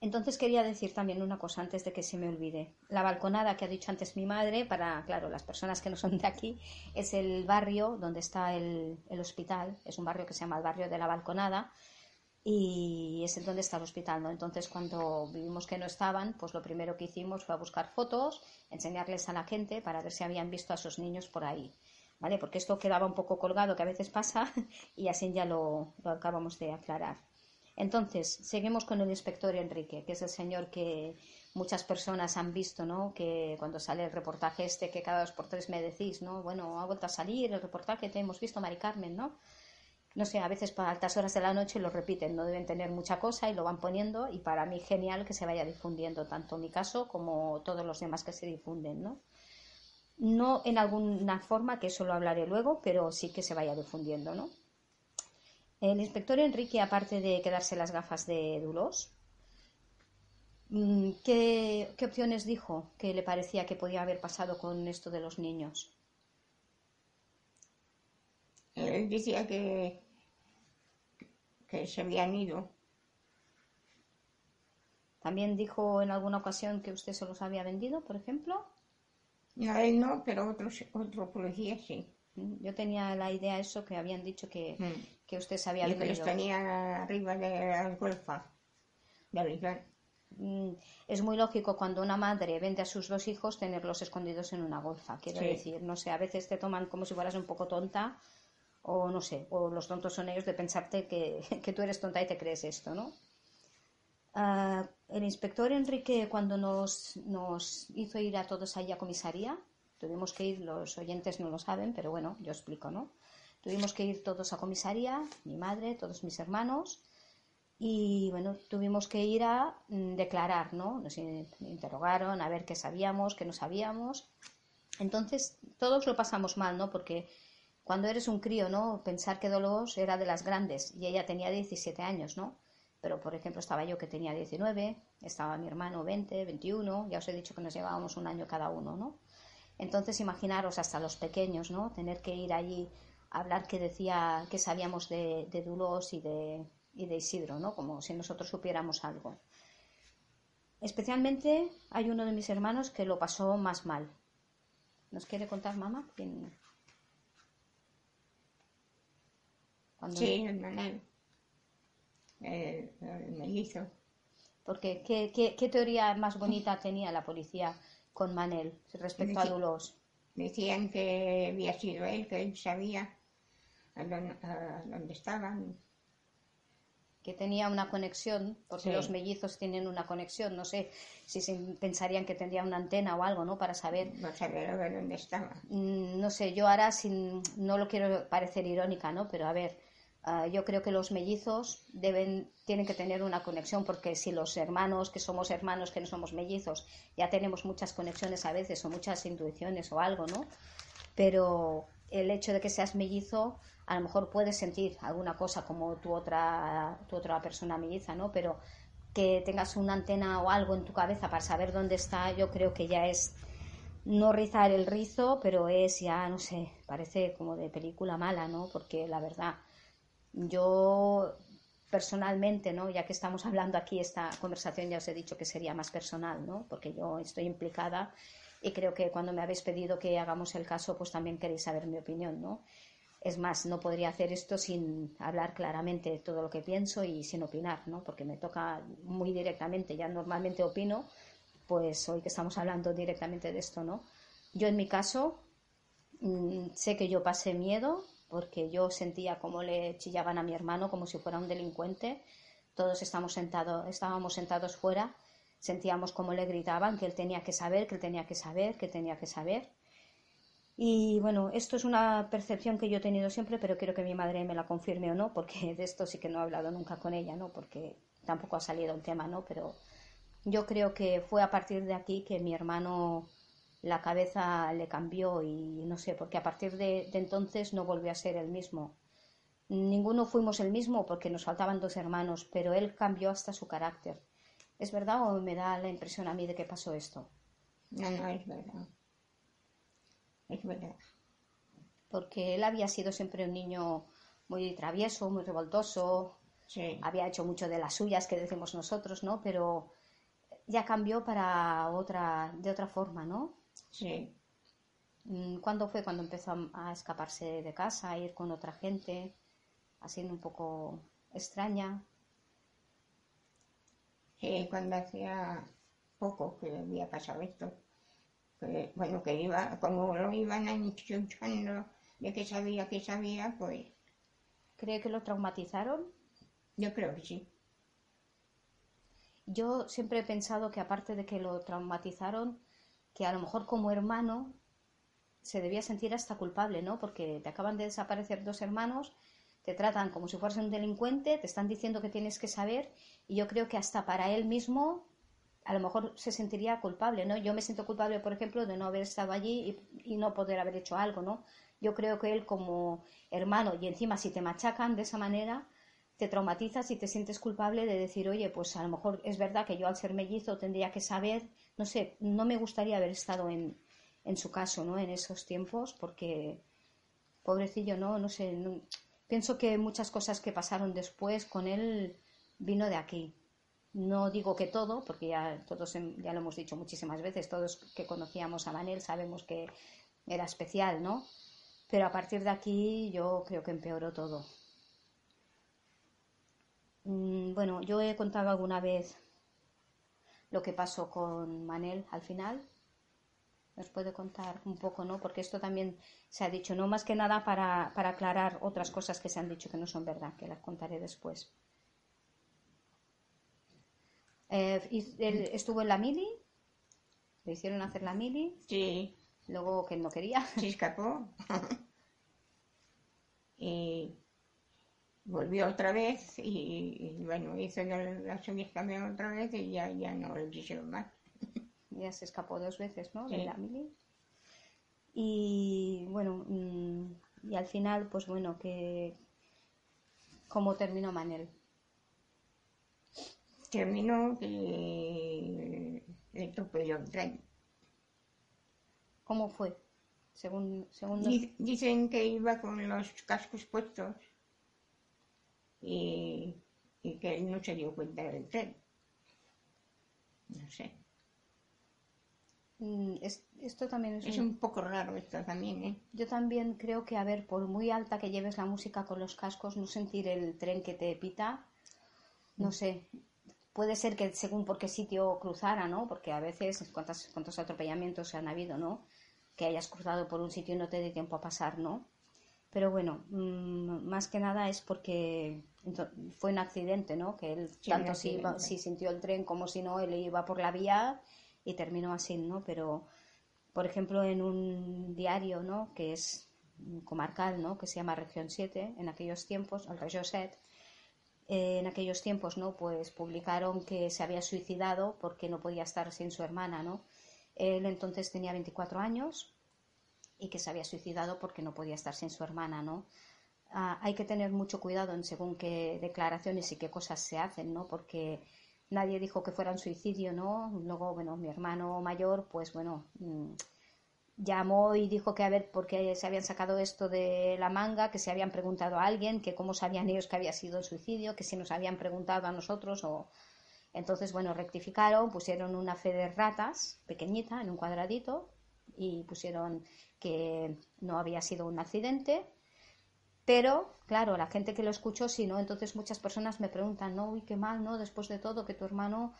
[SPEAKER 1] Entonces quería decir también una cosa antes de que se me olvide. La balconada que ha dicho antes mi madre, para, claro, las personas que no son de aquí, es el barrio donde está el, el hospital. Es un barrio que se llama el barrio de la balconada y es el donde está el hospital, ¿no? Entonces, cuando vimos que no estaban, pues lo primero que hicimos fue a buscar fotos, enseñarles a la gente para ver si habían visto a sus niños por ahí, ¿vale? Porque esto quedaba un poco colgado, que a veces pasa, y así ya lo, lo acabamos de aclarar. Entonces, seguimos con el inspector Enrique, que es el señor que muchas personas han visto, ¿no? Que cuando sale el reportaje este, que cada dos por tres me decís, ¿no? Bueno, ha vuelto a salir el reportaje, te hemos visto, Mari Carmen, ¿no? No sé, a veces para altas horas de la noche lo repiten, no deben tener mucha cosa y lo van poniendo y para mí genial que se vaya difundiendo tanto mi caso como todos los demás que se difunden, ¿no? No en alguna forma, que eso lo hablaré luego, pero sí que se vaya difundiendo, ¿no? El inspector Enrique, aparte de quedarse las gafas de Dulos, mm, ¿qué, qué opciones dijo que le parecía que podía haber pasado con esto de los niños?
[SPEAKER 2] Decía que, que se habían ido.
[SPEAKER 1] También dijo en alguna ocasión que usted se los había vendido, por ejemplo.
[SPEAKER 2] No, él no, pero otros, otro policía sí.
[SPEAKER 1] Mm, Yo tenía la idea eso que habían dicho que,
[SPEAKER 2] Mm.
[SPEAKER 1] que usted se había
[SPEAKER 2] Y que los
[SPEAKER 1] vendido.
[SPEAKER 2] tenía arriba de las golfas. De.
[SPEAKER 1] Mm, Es muy lógico cuando una madre vende a sus dos hijos tenerlos escondidos en una golfa. Quiero
[SPEAKER 2] Sí.
[SPEAKER 1] decir, no sé, a veces te toman como si fueras un poco tonta o no sé, o los tontos son ellos de pensarte que, que tú eres tonta y te crees esto, ¿no? Ah, el inspector Enrique cuando nos, nos hizo ir a todos ahí a comisaría, tuvimos que ir, los oyentes no lo saben, pero bueno, yo explico, ¿no? Tuvimos que ir todos a comisaría, mi madre, todos mis hermanos, y bueno, tuvimos que ir a mm, declarar, ¿no? Nos in- interrogaron a ver qué sabíamos, qué no sabíamos. Entonces, todos lo pasamos mal, ¿no? Porque cuando eres un crío, ¿no? Pensar que Dolores era de las grandes y ella tenía 17 años, ¿no? Pero, por ejemplo, estaba yo que tenía 19, estaba mi hermano 20, 21, ya os he dicho que nos llevábamos un año cada uno, ¿no? Entonces, imaginaros hasta los pequeños, ¿no? Tener que ir allí a hablar que decía que sabíamos de, de Dulos y de, Isidro, ¿no? Como si nosotros supiéramos algo. Especialmente hay uno de mis hermanos que lo pasó más mal. ¿Nos quiere contar, mamá? ¿Quién- Cuando-
[SPEAKER 2] Sí, el Manel. El, el mellizo.
[SPEAKER 1] Porque ¿qué, qué, qué teoría más bonita tenía la policía con Manel respecto a Dulos?
[SPEAKER 2] Decían que había sido él, que él sabía a dónde, a dónde estaban.
[SPEAKER 1] que tenía una conexión, porque
[SPEAKER 2] Sí.
[SPEAKER 1] los mellizos tienen una conexión, no sé si se pensarían que tendría una antena o algo, ¿no? Para saber,
[SPEAKER 2] No ver dónde estaba.
[SPEAKER 1] Mm, no sé, yo ahora sin, no lo quiero parecer irónica, ¿no? Pero a ver, ah, yo creo que los mellizos deben, tienen que tener una conexión, porque si los hermanos, que somos hermanos, que no somos mellizos, ya tenemos muchas conexiones a veces, o muchas intuiciones o algo, ¿no? Pero el hecho de que seas mellizo, a lo mejor puedes sentir alguna cosa como tu otra, tu otra persona melliza, ¿no? Pero que tengas una antena o algo en tu cabeza para saber dónde está, yo creo que ya es no rizar el rizo, pero es ya, no sé, parece como de película mala, ¿no? Porque la verdad, yo personalmente, ¿no? Ya que estamos hablando aquí, esta conversación ya os he dicho que sería más personal, ¿no? Porque yo estoy implicada y creo que cuando me habéis pedido que hagamos el caso, pues también queréis saber mi opinión, ¿no? Es más, no podría hacer esto sin hablar claramente de todo lo que pienso y sin opinar, ¿no? Porque me toca muy directamente, ya normalmente opino, pues hoy que estamos hablando directamente de esto, ¿no? Yo en mi caso mm, sé que yo pasé miedo porque yo sentía como le chillaban a mi hermano como si fuera un delincuente. Todos estamos sentados, estábamos sentados fuera, sentíamos como le gritaban que él tenía que saber, que él tenía que saber, que tenía que saber. Y bueno, esto es una percepción que yo he tenido siempre, pero quiero que mi madre me la confirme o no, porque de esto sí que no he hablado nunca con ella, ¿no? Porque tampoco ha salido un tema, ¿no? Pero yo creo que fue a partir de aquí que mi hermano la cabeza le cambió y no sé, porque a partir de, de entonces no volvió a ser el mismo. Ninguno fuimos el mismo porque nos faltaban dos hermanos, pero él cambió hasta su carácter. ¿Es verdad o me da la impresión a mí de que pasó esto?
[SPEAKER 2] No, no, es verdad. Es verdad.
[SPEAKER 1] Porque él había sido siempre un niño muy travieso, muy revoltoso,
[SPEAKER 2] Sí.
[SPEAKER 1] había hecho mucho de las suyas que decimos nosotros, ¿no? Pero ya cambió para otra, de otra forma, ¿no?
[SPEAKER 2] Sí.
[SPEAKER 1] Mm, ¿Cuándo fue cuando empezó a, escaparse de casa, a ir con otra gente, así un poco extraña?
[SPEAKER 2] Sí, cuando hacía poco que había pasado esto. Que, bueno, que iba, como lo iban anunciando de que sabía que sabía, pues
[SPEAKER 1] ¿Cree que lo traumatizaron?
[SPEAKER 2] yo creo que sí.
[SPEAKER 1] Yo siempre he pensado que aparte de que lo traumatizaron, que a lo mejor como hermano se debía sentir hasta culpable, ¿no? Porque te acaban de desaparecer dos hermanos, te tratan como si fueras un delincuente, te están diciendo que tienes que saber, y yo creo que hasta para él mismo a lo mejor se sentiría culpable, ¿no? Yo me siento culpable, por ejemplo, de no haber estado allí y, y no poder haber hecho algo, ¿no? Yo creo que él como hermano, y encima si te machacan de esa manera, te traumatizas y te sientes culpable de decir, oye, pues a lo mejor es verdad que yo al ser mellizo tendría que saber, no sé, no me gustaría haber estado en, en su caso, ¿no? En esos tiempos, porque pobrecillo, ¿no? No sé, pienso que muchas cosas que pasaron después con él vino de aquí. No digo que todo, porque ya todos ya lo hemos dicho muchísimas veces, todos que conocíamos a Manel sabemos que era especial, ¿no? Pero a partir de aquí yo creo que empeoró todo. Mm, Bueno, yo he contado alguna vez lo que pasó con Manel al final. ¿Nos puede contar un poco, no? Porque esto también se ha dicho, no más que nada para, para aclarar otras cosas que se han dicho que no son verdad, que las contaré después. Eh, él estuvo en la mili, le hicieron hacer la mili,
[SPEAKER 2] Sí,
[SPEAKER 1] luego que él no quería.
[SPEAKER 2] se escapó. y volvió otra vez y, y, bueno, hizo la- las también otra vez y ya, ya no le quisieron más.
[SPEAKER 1] Ya se escapó dos veces, ¿no? De
[SPEAKER 2] Sí.
[SPEAKER 1] la mili. Y bueno, mm, y al final, pues bueno, que cómo terminó Manel.
[SPEAKER 2] Terminó que le atropelló el tren.
[SPEAKER 1] ¿Cómo fue? Según, según
[SPEAKER 2] Dicen que iba con los cascos puestos y, y que él no se dio cuenta del tren. No sé.
[SPEAKER 1] Mm, es- esto también es
[SPEAKER 2] Es
[SPEAKER 1] un-
[SPEAKER 2] un poco raro esto también, ¿eh?
[SPEAKER 1] Yo también creo que, a ver, por muy alta que lleves la música con los cascos, no sentir el tren que te pita, no sé. Puede ser que según por qué sitio cruzara, ¿no? Porque a veces, ¿cuántos, cuántos atropellamientos han habido, ¿no? Que hayas cruzado por un sitio y no te dé tiempo a pasar, ¿no? Pero bueno, mm, más que nada es porque fue un accidente, ¿no? Que él
[SPEAKER 2] Sí,
[SPEAKER 1] tanto si, iba-
[SPEAKER 2] accidente.
[SPEAKER 1] si sintió el tren como si no, él iba por la vía y terminó así, ¿no? Pero por ejemplo, en un diario, ¿no? que es comarcal, ¿no? que se llama Región 7, en aquellos tiempos, el Regió 7, eh, en aquellos tiempos, ¿no? Pues publicaron que se había suicidado porque no podía estar sin su hermana, ¿no? Él entonces tenía 24 años y que se había suicidado porque no podía estar sin su hermana, ¿no? Ah, hay que tener mucho cuidado en según qué declaraciones y qué cosas se hacen, ¿no? Porque nadie dijo que fuera un suicidio, ¿no? Luego, bueno, mi hermano mayor, pues bueno, mm, llamó y dijo que a ver por qué se habían sacado esto de la manga, que se habían preguntado a alguien, que cómo sabían ellos que había sido el suicidio, que si nos habían preguntado a nosotros o... Entonces, bueno, rectificaron, pusieron una fe de ratas pequeñita en un cuadradito y pusieron que no había sido un accidente, pero, claro, la gente que lo escuchó, sí, ¿no? Entonces muchas personas me preguntan, no, uy, qué mal, ¿no? Después de todo, que tu hermano,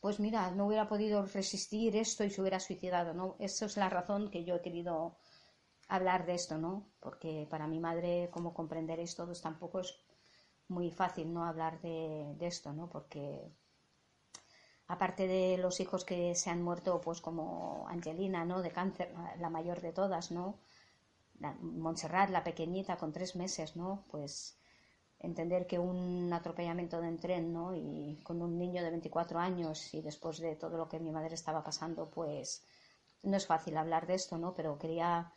[SPEAKER 1] pues mira, no hubiera podido resistir esto y se hubiera suicidado, ¿no? Esa es la razón que yo he querido hablar de esto, ¿no? Porque para mi madre, como comprenderéis todos, tampoco es muy fácil, ¿no? Hablar de, de esto, ¿no? Porque aparte de los hijos que se han muerto, pues como Angelina, ¿no? De cáncer, la mayor de todas, ¿no? Montserrat, la pequeñita, con tres meses, ¿no? Pues entender que un atropellamiento de un tren, ¿no? Y con un niño de 24 años y después de todo lo que mi madre estaba pasando, pues no es fácil hablar de esto, ¿no? Pero quería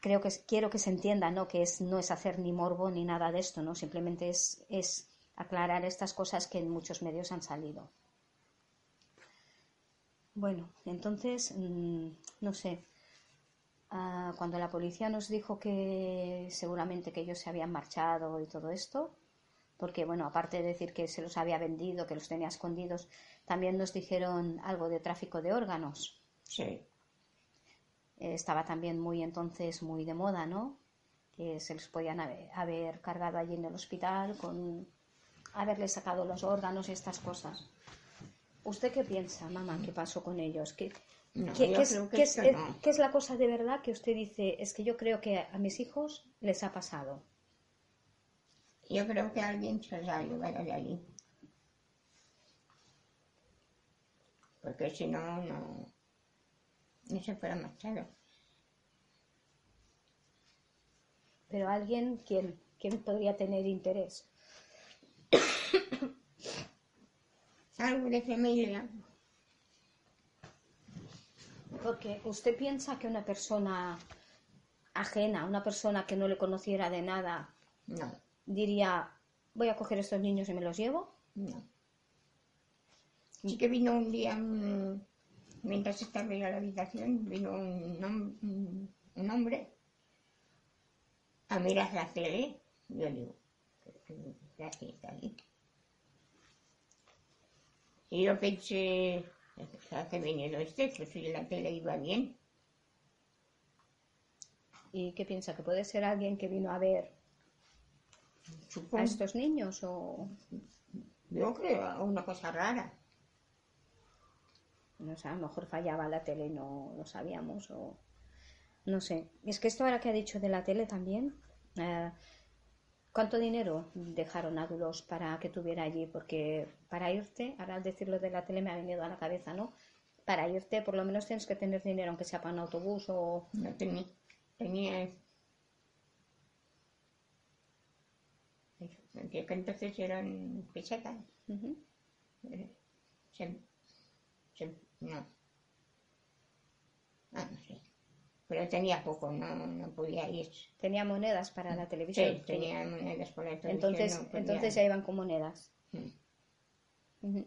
[SPEAKER 1] creo que quiero que se entienda, ¿no? Que es, no es hacer ni morbo ni nada de esto, ¿no? Simplemente es, es aclarar estas cosas que en muchos medios han salido. Bueno, entonces, mm, no sé, ah, cuando la policía nos dijo que seguramente que ellos se habían marchado y todo esto, porque bueno, aparte de decir que se los había vendido, que los tenía escondidos, también nos dijeron algo de tráfico de órganos.
[SPEAKER 2] Sí.
[SPEAKER 1] Eh, estaba también muy entonces muy de moda, ¿no? Que se les podían haber, cargado allí en el hospital con haberles sacado los órganos y estas cosas. ¿Usted qué piensa, mamá? ¿Qué pasó con ellos? ¿Qué, es, la cosa de verdad que usted dice? Es que yo creo que a mis hijos les ha pasado.
[SPEAKER 2] Yo creo que alguien se los ha llevado de allí. Porque si no, no, no se fuera marchado.
[SPEAKER 1] Pero alguien, ¿quién? ¿Quién podría tener interés?
[SPEAKER 2] Algo de familia.
[SPEAKER 1] Porque usted piensa que una persona ajena, una persona que no le conociera de nada,
[SPEAKER 2] no.
[SPEAKER 1] diría, voy a coger estos niños y me los llevo.
[SPEAKER 2] No. Sí que vino un día, mientras estaba en la habitación, vino un, un, hombre a mirar la tele. Yo digo, ¿qué está? Y yo pensé, ¿a qué venido este? Pues si la tele iba bien.
[SPEAKER 1] ¿Y qué piensa? ¿Que puede ser alguien que vino a ver a estos niños o...?
[SPEAKER 2] Yo creo, una cosa rara.
[SPEAKER 1] No sé, a lo mejor fallaba la tele y no lo sabíamos o... No sé. Es que esto ahora que ha dicho de la tele también... Eh, ¿Cuánto dinero dejaron Ádulos para que tuviera allí? Porque para irte, ahora al decirlo de la tele me ha venido a la cabeza, ¿no? Para irte por lo menos tienes que tener dinero, aunque sea para un autobús o...
[SPEAKER 2] No tenía. Tenía... Que entonces eran pesetas. Eh, no. Ah, no sé pero tenía poco, no, no podía ir.
[SPEAKER 1] ¿Tenía monedas para la televisión?
[SPEAKER 2] Sí, tenía monedas para la
[SPEAKER 1] televisión. Entonces, entonces ya iban con monedas. Mm.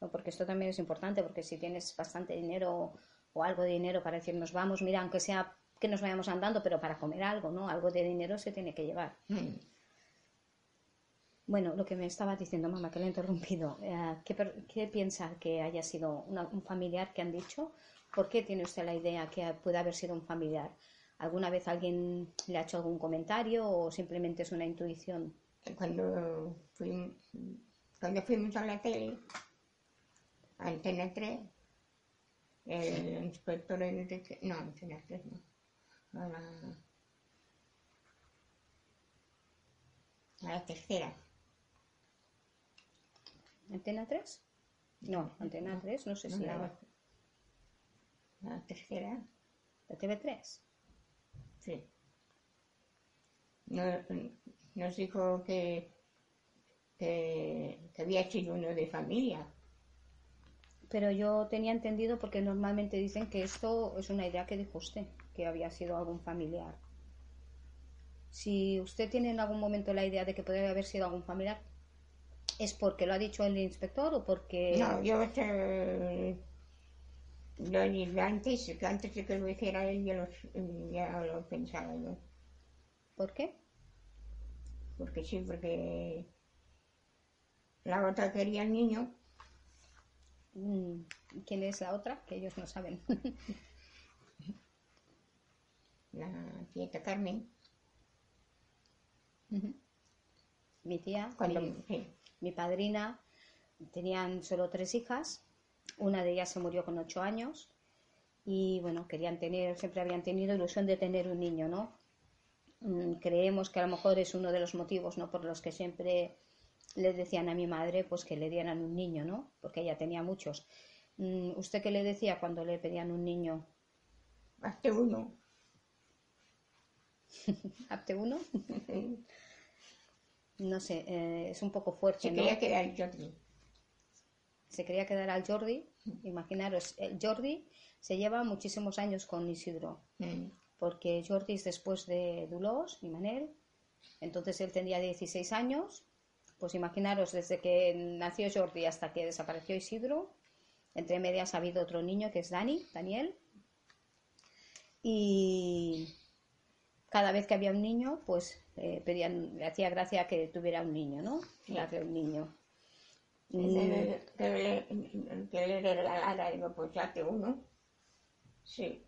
[SPEAKER 1] no, porque esto también es importante, porque si tienes bastante dinero o algo de dinero para decir nos vamos, mira, aunque sea que nos vayamos andando, pero para comer algo, ¿no? Algo de dinero se tiene que llevar. Mm. Bueno, lo que me estaba diciendo, mamá, que le he interrumpido. Eh, ¿qué, ¿qué, piensa que haya sido un familiar que han dicho ¿Por qué tiene usted la idea que puede haber sido un familiar? ¿Alguna vez alguien le ha hecho algún comentario o simplemente es una intuición?
[SPEAKER 2] Cuando, fuimos, cuando fuimos a la tele, a Antena 3, el inspector Enrique, no, Antena 3 no, a la, a la tercera.
[SPEAKER 1] ¿Antena 3? No, Antena 3, no sé si era
[SPEAKER 2] la tercera.
[SPEAKER 1] ¿La TV3?
[SPEAKER 2] Sí. Nos, dijo que, que, había sido uno de familia.
[SPEAKER 1] Pero yo tenía entendido porque normalmente dicen que esto es una idea que dijo usted, que había sido algún familiar. Si usted tiene en algún momento la idea de que podría haber sido algún familiar, ¿es porque lo ha dicho el inspector o porque...?
[SPEAKER 2] No, yo lo antes, antes de que lo hiciera él, ya, lo pensaba yo.
[SPEAKER 1] ¿Por qué?
[SPEAKER 2] Porque sí, porque la otra quería el niño.
[SPEAKER 1] Mm, ¿Quién es la otra? Que ellos no saben.
[SPEAKER 2] la tía Carmen.
[SPEAKER 1] Mi tía, mi, mi padrina, tenían solo tres hijas una de ellas se murió con ocho años y bueno, querían tener, siempre habían tenido ilusión de tener un niño, ¿no? Mm, creemos que a lo mejor es uno de los motivos, ¿no? Por los que siempre le decían a mi madre, pues que le dieran un niño, ¿no? Porque ella tenía muchos. Mm, ¿Usted qué le decía cuando le pedían un niño?
[SPEAKER 2] Hazte uno.
[SPEAKER 1] ¿Hazte uno? no sé, eh, es un poco fuerte,
[SPEAKER 2] Se quería quedar Jordi
[SPEAKER 1] se quería quedar al Jordi. Imaginaros, el Jordi se lleva muchísimos años con Isidro. Mm. porque Jordi es después de Dulos y Manel, entonces él tenía 16 años, pues imaginaros, desde que nació Jordi hasta que desapareció Isidro, entre medias ha habido otro niño que es Dani, Daniel, y cada vez que había un niño, pues eh, pedían, le hacía gracia que tuviera un niño, ¿no? Darle un niño.
[SPEAKER 2] Que le, que le, que le regalara, digo, pues ya uno. Sí,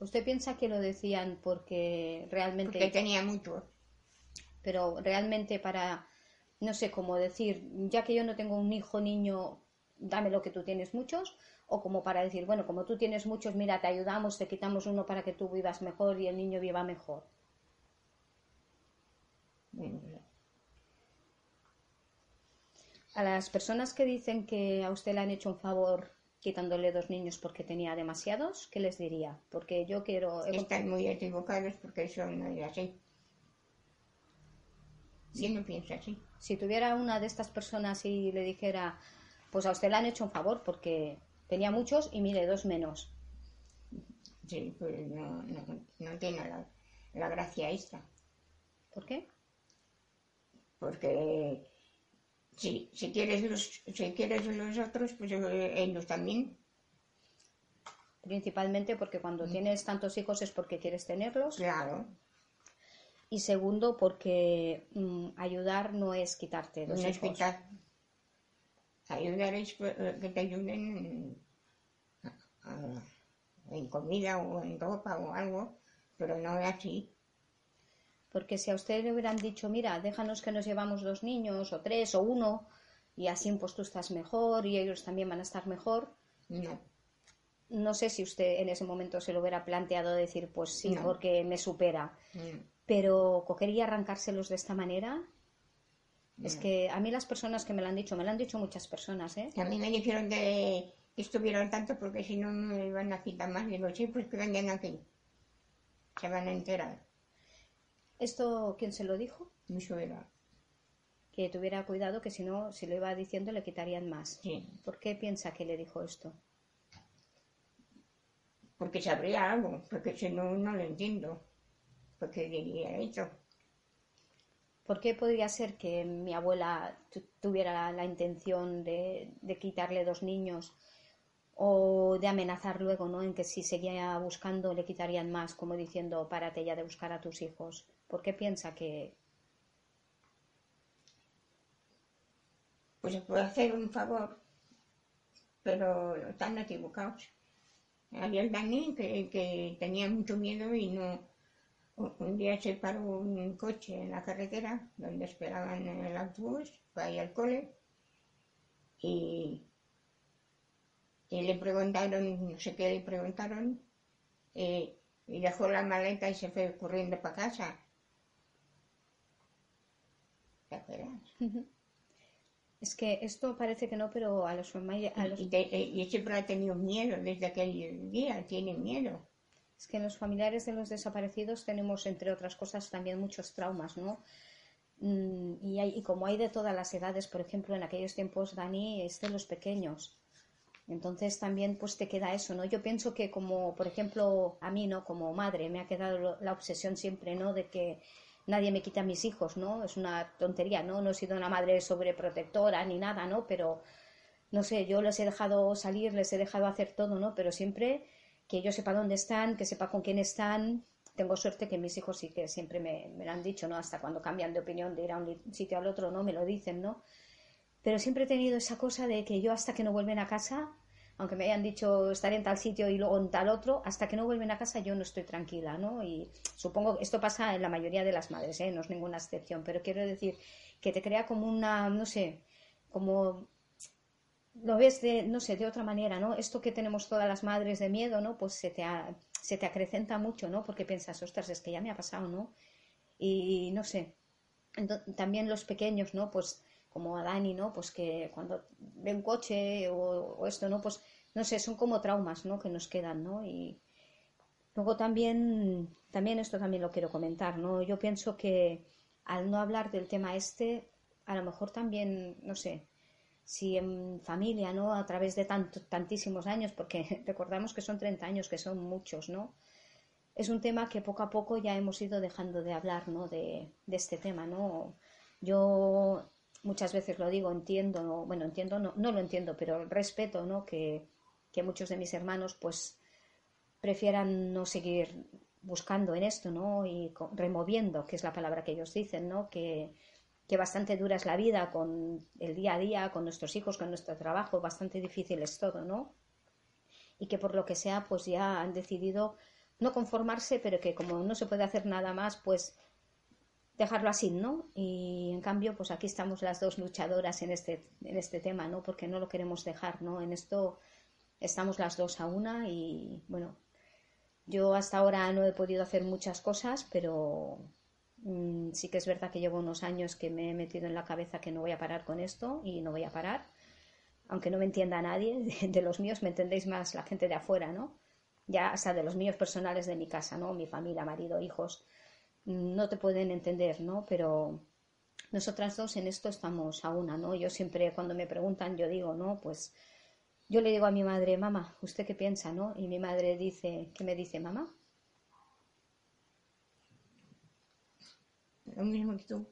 [SPEAKER 1] ¿Usted piensa que lo decían porque realmente...
[SPEAKER 2] porque tenía mucho.
[SPEAKER 1] pero realmente para, no sé cómo decir, ya que yo no tengo un hijo niño, dame lo que tú tienes muchos, o como para decir, bueno, como tú tienes muchos, mira, te ayudamos, te quitamos uno para que tú vivas mejor y el niño viva mejor. A las personas que dicen que a usted le han hecho un favor quitándole dos niños porque tenía demasiados, ¿qué les diría? Porque yo quiero...
[SPEAKER 2] Están muy equivocados porque eso no es así. Yo no pienso así.
[SPEAKER 1] Si tuviera una de estas personas y le dijera, pues a usted le han hecho un favor porque tenía muchos y mire, dos menos.
[SPEAKER 2] Sí, pues no, no, no tiene la, la gracia esta.
[SPEAKER 1] ¿Por qué?
[SPEAKER 2] Porque si, si, quieres los, si quieres los otros, pues eh, ellos también.
[SPEAKER 1] Principalmente porque cuando tienes tantos hijos es porque quieres tenerlos.
[SPEAKER 2] Claro.
[SPEAKER 1] Y segundo, porque mm, ayudar no es quitarte los
[SPEAKER 2] No es
[SPEAKER 1] hijos.
[SPEAKER 2] quitar. Ayudar es eh, que te ayuden a- en comida o en ropa o algo, pero no es así.
[SPEAKER 1] Porque si a usted le hubieran dicho, mira, déjanos que nos llevamos dos niños, o tres, o uno, y así pues tú estás mejor y ellos también van a estar mejor,
[SPEAKER 2] No.
[SPEAKER 1] no sé si usted en ese momento se lo hubiera planteado decir, pues sí,
[SPEAKER 2] No.
[SPEAKER 1] porque me supera.
[SPEAKER 2] no.
[SPEAKER 1] Pero coger y arrancárselos de esta manera, es que a mí las personas que me lo han dicho, me lo han dicho muchas personas, ¿eh?
[SPEAKER 2] A mí me dijeron que estuvieron tanto porque si no me iban a quitar más. Digo, sí, pues que vengan aquí. Se van a enterar.
[SPEAKER 1] ¿Esto quién se lo dijo?
[SPEAKER 2] Mi suegra.
[SPEAKER 1] Que tuviera cuidado, que si no, si lo iba diciendo, le quitarían más.
[SPEAKER 2] Sí.
[SPEAKER 1] ¿Por qué piensa que le dijo esto?
[SPEAKER 2] Porque sabría algo. Porque si no, no lo entiendo. Porque diría eso.
[SPEAKER 1] ¿Por qué podría ser que mi abuela tu- tuviera la intención de, de quitarle dos niños o de amenazar luego, ¿no? En que si seguía buscando le quitarían más, como diciendo, párate ya de buscar a tus hijos. ¿Por qué piensa que
[SPEAKER 2] Pues se puede hacer un favor. Pero están equivocados. Había el Dani que, que tenía mucho miedo y no. Un día se paró un coche en la carretera donde esperaban el autobús para ir al cole y, y le preguntaron, no sé qué le preguntaron, eh, y dejó la maleta y se fue corriendo para casa.
[SPEAKER 1] Es que esto parece que no, pero a los, a los-
[SPEAKER 2] Y, siempre ha tenido miedo desde aquel día, tiene miedo.
[SPEAKER 1] es que en los familiares de los desaparecidos tenemos, entre otras cosas, también muchos traumas, ¿no? Mm, Y, hay- y como hay de todas las edades, por ejemplo, en aquellos tiempos Dani es de los pequeños. Entonces también pues te queda eso, ¿no? Yo pienso que como, por ejemplo, a mí, ¿no? Como madre me ha quedado la obsesión siempre, ¿no? De que nadie me quita a mis hijos, ¿no? Es una tontería, ¿no? No he sido una madre sobreprotectora ni nada, ¿no? Pero, no sé, yo les he dejado salir, les he dejado hacer todo, ¿no? Pero siempre que yo sepa dónde están, que sepa con quién están. Tengo suerte que mis hijos sí que siempre me, me lo han dicho, ¿no? Hasta cuando cambian de opinión de ir a un sitio al otro, ¿no? Me lo dicen, ¿no? Pero siempre he tenido esa cosa de que yo hasta que no vuelven a casa, aunque me hayan dicho estar en tal sitio y luego en tal otro, hasta que no vuelven a casa yo no estoy tranquila, ¿no? Y supongo que esto pasa en la mayoría de las madres, ¿eh? No es ninguna excepción, pero quiero decir que te crea como una, no sé, como lo ves de, no sé, de otra manera, ¿no? Esto que tenemos todas las madres de miedo, ¿no? Pues se te, a- se te acrecenta mucho, ¿no? Porque piensas, ostras, es que ya me ha pasado, ¿no? Y no sé, también los pequeños, ¿no? Pues como a Dani, ¿no? Pues que cuando ve un coche o, esto, ¿no? Pues no sé, son como traumas, ¿no? Que nos quedan, ¿no? Y luego también, también esto también lo quiero comentar, ¿no? Yo pienso que al no hablar del tema este, a lo mejor también, no sé, si en familia, ¿no? A través de tanto, tantísimos años, porque recordamos que son 30 años, que son muchos, ¿no? es un tema que poco a poco ya hemos ido dejando de hablar, ¿no? De, de este tema, ¿no? Yo muchas veces lo digo, entiendo, bueno, entiendo, no, no lo entiendo, pero respeto, ¿no? Que, que muchos de mis hermanos, pues, prefieran no seguir buscando en esto, ¿no? Y removiendo, que es la palabra que ellos dicen, ¿no? Que, que bastante dura es la vida con el día a día, con nuestros hijos, con nuestro trabajo, bastante difícil es todo, ¿no? Y que por lo que sea, pues ya han decidido no conformarse, pero que como no se puede hacer nada más, pues dejarlo así, ¿no? Y en cambio, pues aquí estamos las dos luchadoras en este, en este tema, ¿no? Porque no lo queremos dejar, ¿no? En esto estamos las dos a una y, bueno, yo hasta ahora no he podido hacer muchas cosas, pero mm, sí que es verdad que llevo unos años que me he metido en la cabeza que no voy a parar con esto y no voy a parar. Aunque no me entienda nadie de, los míos, me entendéis más la gente de afuera, ¿no? Ya hasta de los míos personales de mi casa, ¿no? Mi familia, marido, hijos, no te pueden entender, ¿no? Pero nosotras dos en esto estamos a una, ¿no? Yo siempre cuando me preguntan, yo digo, ¿no? Pues yo le digo a mi madre, mamá, ¿usted qué piensa, no? Y mi madre dice, ¿qué me dice, mamá?
[SPEAKER 2] Lo mismo que tú.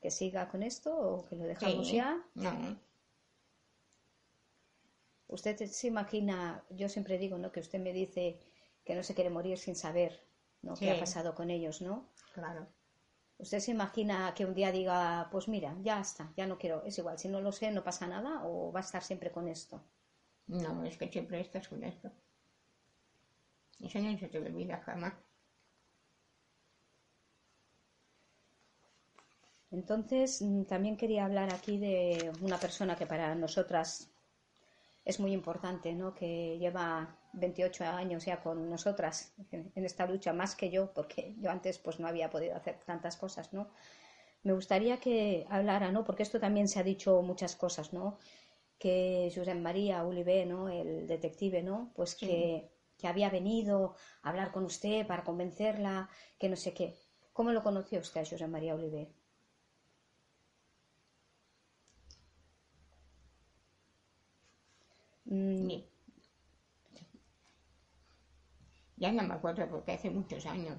[SPEAKER 1] ¿Que siga con esto o que lo dejamos ya?
[SPEAKER 2] No.
[SPEAKER 1] Usted se imagina, yo siempre digo, ¿no? Que usted me dice que no se quiere morir sin saber, ¿no? ¿Qué ha pasado con ellos, no?
[SPEAKER 2] Claro.
[SPEAKER 1] ¿Usted se imagina que un día diga, pues mira, ya está, ya no quiero, es igual, si no lo sé, no pasa nada o va a estar siempre con esto?
[SPEAKER 2] No, es que siempre estás con esto. Eso no se te olvida jamás.
[SPEAKER 1] Entonces, mm, también quería hablar aquí de una persona que para nosotras es muy importante, ¿no? Que lleva 28 años ya con nosotras en esta lucha, más que yo, porque yo antes pues no había podido hacer tantas cosas, ¿no? Me gustaría que hablara, ¿no? Porque esto también se ha dicho muchas cosas, ¿no? Que José María Ulibe, ¿no? El detective, ¿no? Pues que, que había venido a hablar con usted para convencerla, que no sé qué. ¿Cómo lo conoció usted a José María Ulibe?
[SPEAKER 2] Mm. Ya no me acuerdo porque hace muchos años.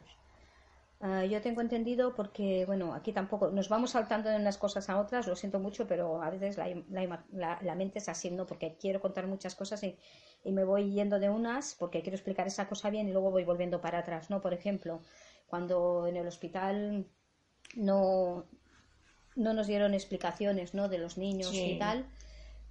[SPEAKER 1] Ah, yo tengo entendido porque, bueno, aquí tampoco nos vamos saltando de unas cosas a otras, lo siento mucho, pero a veces la, mente es así, ¿no? Porque quiero contar muchas cosas y, me voy yendo de unas porque quiero explicar esa cosa bien y luego voy volviendo para atrás, ¿no? Por ejemplo, cuando en el hospital no, no nos dieron explicaciones, ¿no? De los niños y tal,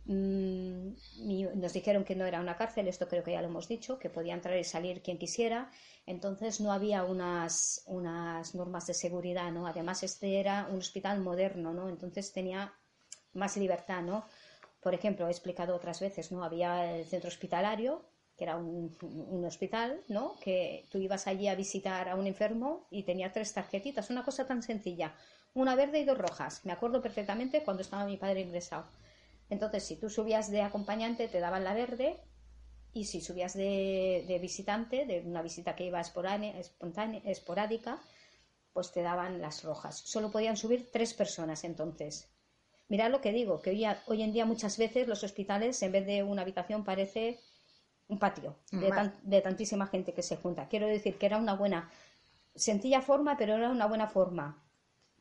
[SPEAKER 1] nos dijeron que no era una cárcel, esto creo que ya lo hemos dicho, que podía entrar y salir quien quisiera, entonces no había unas, unas normas de seguridad, ¿no? Además este era un hospital moderno, ¿no? Entonces tenía más libertad, ¿no? Por ejemplo, he explicado otras veces, ¿no? Había el centro hospitalario, que era un, un, hospital, ¿no? Que tú ibas allí a visitar a un enfermo y tenía tres tarjetitas, una cosa tan sencilla, una verde y dos rojas. Me acuerdo perfectamente cuando estaba mi padre ingresado. Entonces, si tú subías de acompañante, te daban la verde, y si subías de, visitante, de una visita que iba espontánea, esporádica, pues te daban las rojas. Solo podían subir tres personas entonces. Mirad lo que digo, que hoy, hoy en día muchas veces los hospitales, en vez de una habitación, parece un patio de, de, tantísima gente que se junta. Quiero decir que era una buena, sencilla forma, pero era una buena forma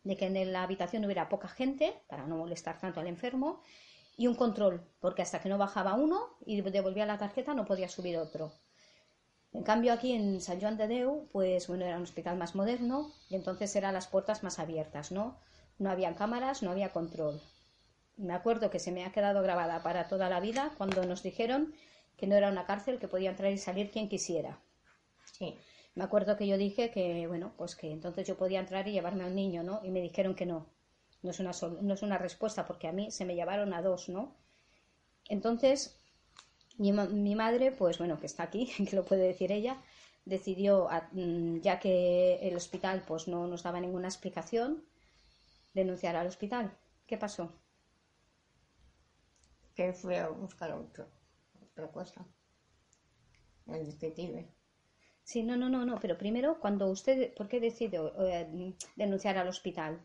[SPEAKER 1] de que en la habitación hubiera poca gente, para no molestar tanto al enfermo, y un control, porque hasta que no bajaba uno y devolvía la tarjeta no podía subir otro. En cambio aquí en San Juan de Deu, pues bueno, era un hospital más moderno y entonces eran las puertas más abiertas, ¿no? No había cámaras, no había control. Me acuerdo que se me ha quedado grabada para toda la vida cuando nos dijeron que no era una cárcel, que podía entrar y salir quien quisiera.
[SPEAKER 2] Sí.
[SPEAKER 1] Me acuerdo que yo dije que, bueno, pues que entonces yo podía entrar y llevarme a un niño, ¿no? Y me dijeron que no, no es una, no es una respuesta porque a mí se me llevaron a dos, ¿no? Entonces, mi, mi madre, pues bueno, que está aquí, que lo puede decir ella, decidió, mm, ya que el hospital pues no nos daba ninguna explicación, denunciar al hospital. ¿Qué pasó?
[SPEAKER 2] Que fue a buscar otro, otra cosa. El detective.
[SPEAKER 1] Sí, no, no, no, no, pero primero, cuando usted, ¿por qué decidió eh, denunciar al hospital?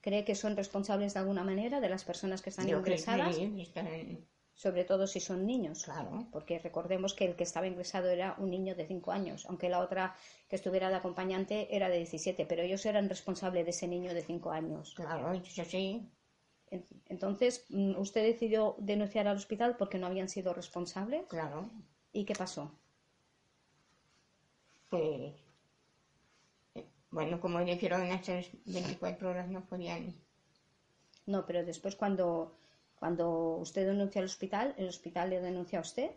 [SPEAKER 1] ¿Cree que son responsables de alguna manera de las personas que están ingresadas?
[SPEAKER 2] Sí, están
[SPEAKER 1] sobre todo si son niños.
[SPEAKER 2] Claro.
[SPEAKER 1] Porque recordemos que el que estaba ingresado era un niño de 5 años, aunque la otra que estuviera de acompañante era de 17, pero ellos eran responsables de ese niño de 5 años.
[SPEAKER 2] Claro, eso sí.
[SPEAKER 1] En- Entonces, mm, usted decidió denunciar al hospital porque no habían sido responsables.
[SPEAKER 2] Claro.
[SPEAKER 1] ¿Y qué pasó?
[SPEAKER 2] Pues. Bueno, como dijeron esas 24 horas no podían.
[SPEAKER 1] No, pero después cuando, cuando usted denunció al hospital, el hospital le denunció a usted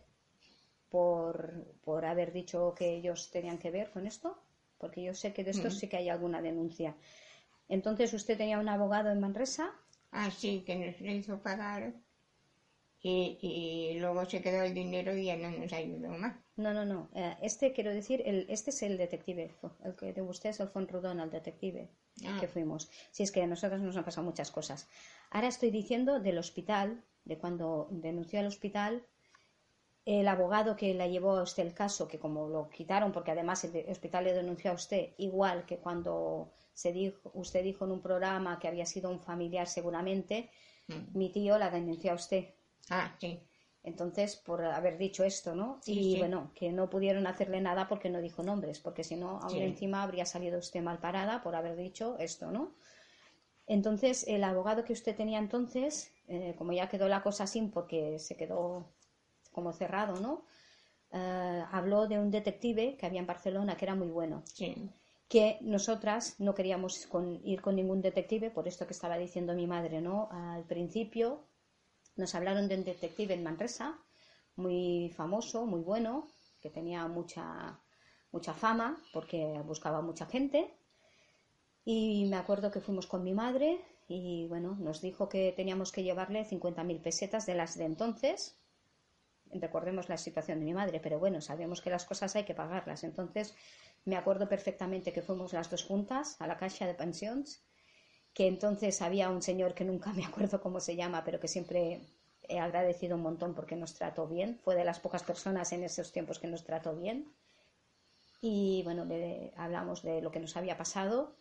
[SPEAKER 1] por, por haber dicho que ellos tenían que ver con esto, porque yo sé que de esto sí que hay alguna denuncia. Entonces usted tenía un abogado en Manresa,
[SPEAKER 2] Ah, sí, que nos le hizo pagar. Y, y luego se quedó el dinero y ya no nos ayudó más.
[SPEAKER 1] no, no, no, eh, este quiero decir, el, este es el detective, el que de usted es el Fonrudón, el detective
[SPEAKER 2] Ah.
[SPEAKER 1] que fuimos. Si es que a nosotros nos han pasado muchas cosas. Ahora estoy diciendo del hospital, de cuando denunció al hospital, el abogado que la llevó a usted el caso, que como lo quitaron, porque además el hospital le denunció a usted, igual que cuando se dijo, usted dijo en un programa que había sido un familiar seguramente,
[SPEAKER 2] Mm.
[SPEAKER 1] mi tío la denunció a usted.
[SPEAKER 2] Ah, sí.
[SPEAKER 1] Entonces, por haber dicho esto, ¿no?
[SPEAKER 2] Sí,
[SPEAKER 1] y
[SPEAKER 2] sí.
[SPEAKER 1] bueno, que no pudieron hacerle nada porque no dijo nombres, porque si no, aún
[SPEAKER 2] Sí.
[SPEAKER 1] encima habría salido usted mal parada por haber dicho esto, ¿no? Entonces, el abogado que usted tenía entonces, eh, como ya quedó la cosa así porque se quedó como cerrado, ¿no? Eh, habló de un detective que había en Barcelona que era muy bueno
[SPEAKER 2] Sí.
[SPEAKER 1] que nosotras no queríamos con- ir con ningún detective, por esto que estaba diciendo mi madre, ¿no? Al principio nos hablaron de un detective en Manresa, muy famoso, muy bueno, que tenía mucha, mucha fama porque buscaba mucha gente. Y me acuerdo que fuimos con mi madre y bueno, nos dijo que teníamos que llevarle 50.000 pesetas de las de entonces. Recordemos la situación de mi madre, pero bueno, sabemos que las cosas hay que pagarlas. Entonces, me acuerdo perfectamente que fuimos las dos juntas a la Caixa de Pensions, que entonces había un señor que nunca me acuerdo cómo se llama, pero que siempre he agradecido un montón porque nos trató bien. Fue de las pocas personas en esos tiempos que nos trató bien. Y bueno, le hablamos de lo que nos había pasado.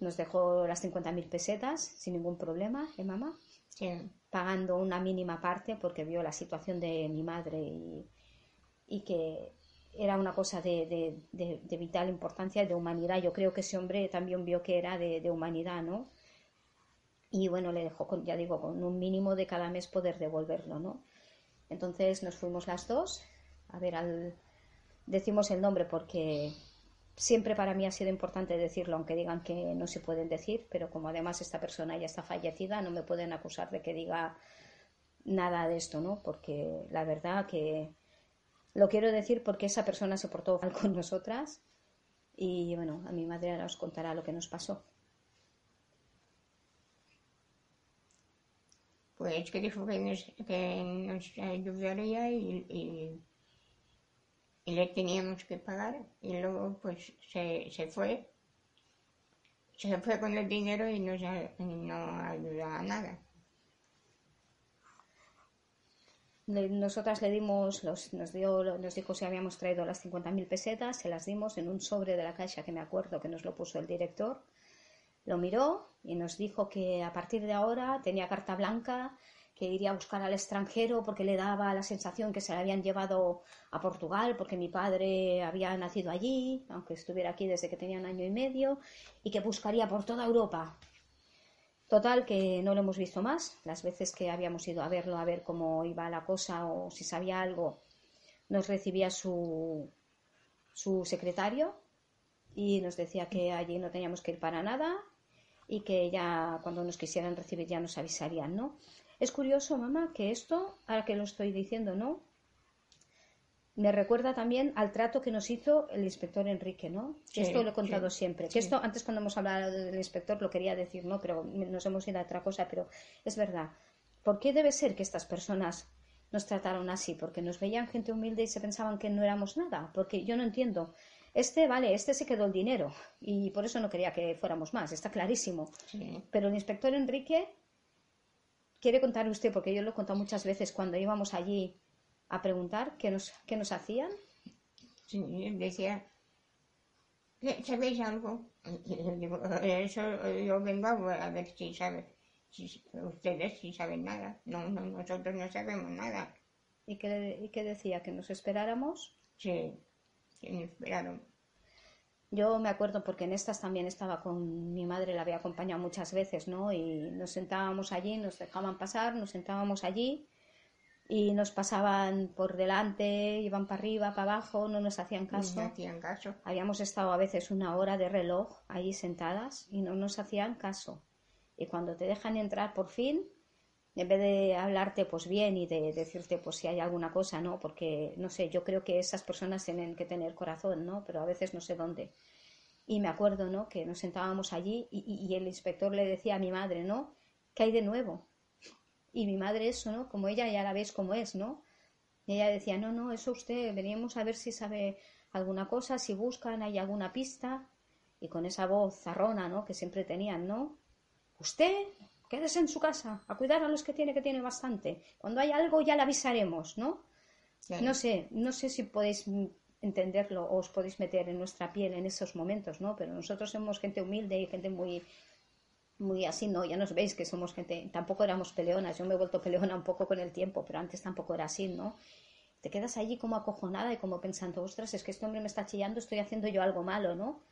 [SPEAKER 1] Nos dejó las 50.000 pesetas sin ningún problema, ¿eh, mamá?
[SPEAKER 2] Sí.
[SPEAKER 1] pagando una mínima parte porque vio la situación de mi madre y, y que era una cosa de, de- de- de vital importancia, de humanidad. Yo creo que ese hombre también vio que era de humanidad, ¿no? Y bueno, le dejó, con, ya digo, con un mínimo de cada mes poder devolverlo, ¿no? Entonces nos fuimos las dos a ver al... Decimos el nombre porque siempre para mí ha sido importante decirlo, aunque digan que no se pueden decir, pero como además esta persona ya está fallecida, no me pueden acusar de que diga nada de esto, ¿no? Porque la verdad que lo quiero decir porque esa persona se portó mal con nosotras y bueno, a mi madre ahora os contará lo que nos pasó.
[SPEAKER 2] Pues que dijo que nos, que nos ayudaría y, y, y le teníamos que pagar. Y luego pues se, se fue. Se fue con el dinero y nos, no ayudó a nada.
[SPEAKER 1] Nosotras le dimos, los, nos, dio, nos dijo si habíamos traído las 50.000 pesetas, se las dimos en un sobre de la caixa que me acuerdo que nos lo puso el director. Lo miró y nos dijo que a partir de ahora tenía carta blanca, que iría a buscar al extranjero porque le daba la sensación que se la habían llevado a Portugal porque mi padre había nacido allí, aunque estuviera aquí desde que tenía un año y medio, y que buscaría por toda Europa. Total, que no lo hemos visto más. Las veces que habíamos ido a verlo, a ver cómo iba la cosa o si sabía algo, nos recibía su, su secretario y nos decía que allí no teníamos que ir para nada y que ya cuando nos quisieran recibir ya nos avisarían, ¿no? Es curioso, mamá, que esto, ahora que lo estoy diciendo, ¿no? Me recuerda también al trato que nos hizo el inspector Enrique, ¿no? Que
[SPEAKER 2] Sí,
[SPEAKER 1] esto lo he contado
[SPEAKER 2] sí,
[SPEAKER 1] siempre. Que
[SPEAKER 2] sí.
[SPEAKER 1] esto, antes cuando hemos hablado del inspector lo quería decir, ¿no? Pero nos hemos ido a otra cosa, pero es verdad. ¿Por qué debe ser que estas personas nos trataron así? Porque nos veían gente humilde y se pensaban que no éramos nada. Porque yo no entiendo. Este, vale, este se quedó el dinero y por eso no quería que fuéramos más, está clarísimo.
[SPEAKER 2] Sí.
[SPEAKER 1] Pero el inspector Enrique quiere contar usted, porque yo lo he contado muchas veces cuando íbamos allí a preguntar qué nos, qué nos hacían.
[SPEAKER 2] Sí, decía, "¿Qué- ¿sabéis algo? Yo digo, eso yo vengo a ver si sabes. ustedes sí saben nada. No, no, nosotros no sabemos nada.
[SPEAKER 1] ¿Y qué, ¿Y qué decía? ¿Que nos esperáramos?
[SPEAKER 2] Sí,
[SPEAKER 1] Yo me acuerdo porque en estas también estaba con mi madre, la había acompañado muchas veces, ¿no? Y nos sentábamos allí, nos dejaban pasar, nos sentábamos allí y nos pasaban por delante, iban para arriba, para abajo, no nos hacían caso.
[SPEAKER 2] No hacían caso.
[SPEAKER 1] Habíamos estado a veces una hora de reloj allí sentadas y no nos hacían caso. Y cuando te dejan entrar por fin, en vez de hablarte pues bien y de decirte pues si hay alguna cosa, ¿no? Porque, no sé, yo creo que esas personas tienen que tener corazón, ¿no? Pero a veces no sé dónde. Y me acuerdo, ¿no? Que nos sentábamos allí y, el inspector le decía a mi madre, ¿no? ¿Qué hay de nuevo? Y mi madre eso, ¿no? Como ella ya la ves como es, ¿no? Y ella decía, no, no, eso usted, veníamos a ver si sabe alguna cosa, si buscan, hay alguna pista. Y con esa voz zarrona, ¿no? Que siempre tenían, ¿no? Usted, quédese en su casa, a cuidar a los que tiene, que tiene bastante. Cuando hay algo ya le avisaremos, ¿no? No sé, no sé si podéis entenderlo o os podéis meter en nuestra piel en esos momentos, ¿no? Pero nosotros somos gente humilde y gente muy muy así, ¿no? Ya nos veis que somos gente, tampoco éramos peleonas, yo me he vuelto peleona un poco con el tiempo, pero antes tampoco era así, ¿no? Te quedas allí como acojonada y como pensando, ostras, es que este hombre me está chillando, estoy haciendo yo algo malo, ¿no?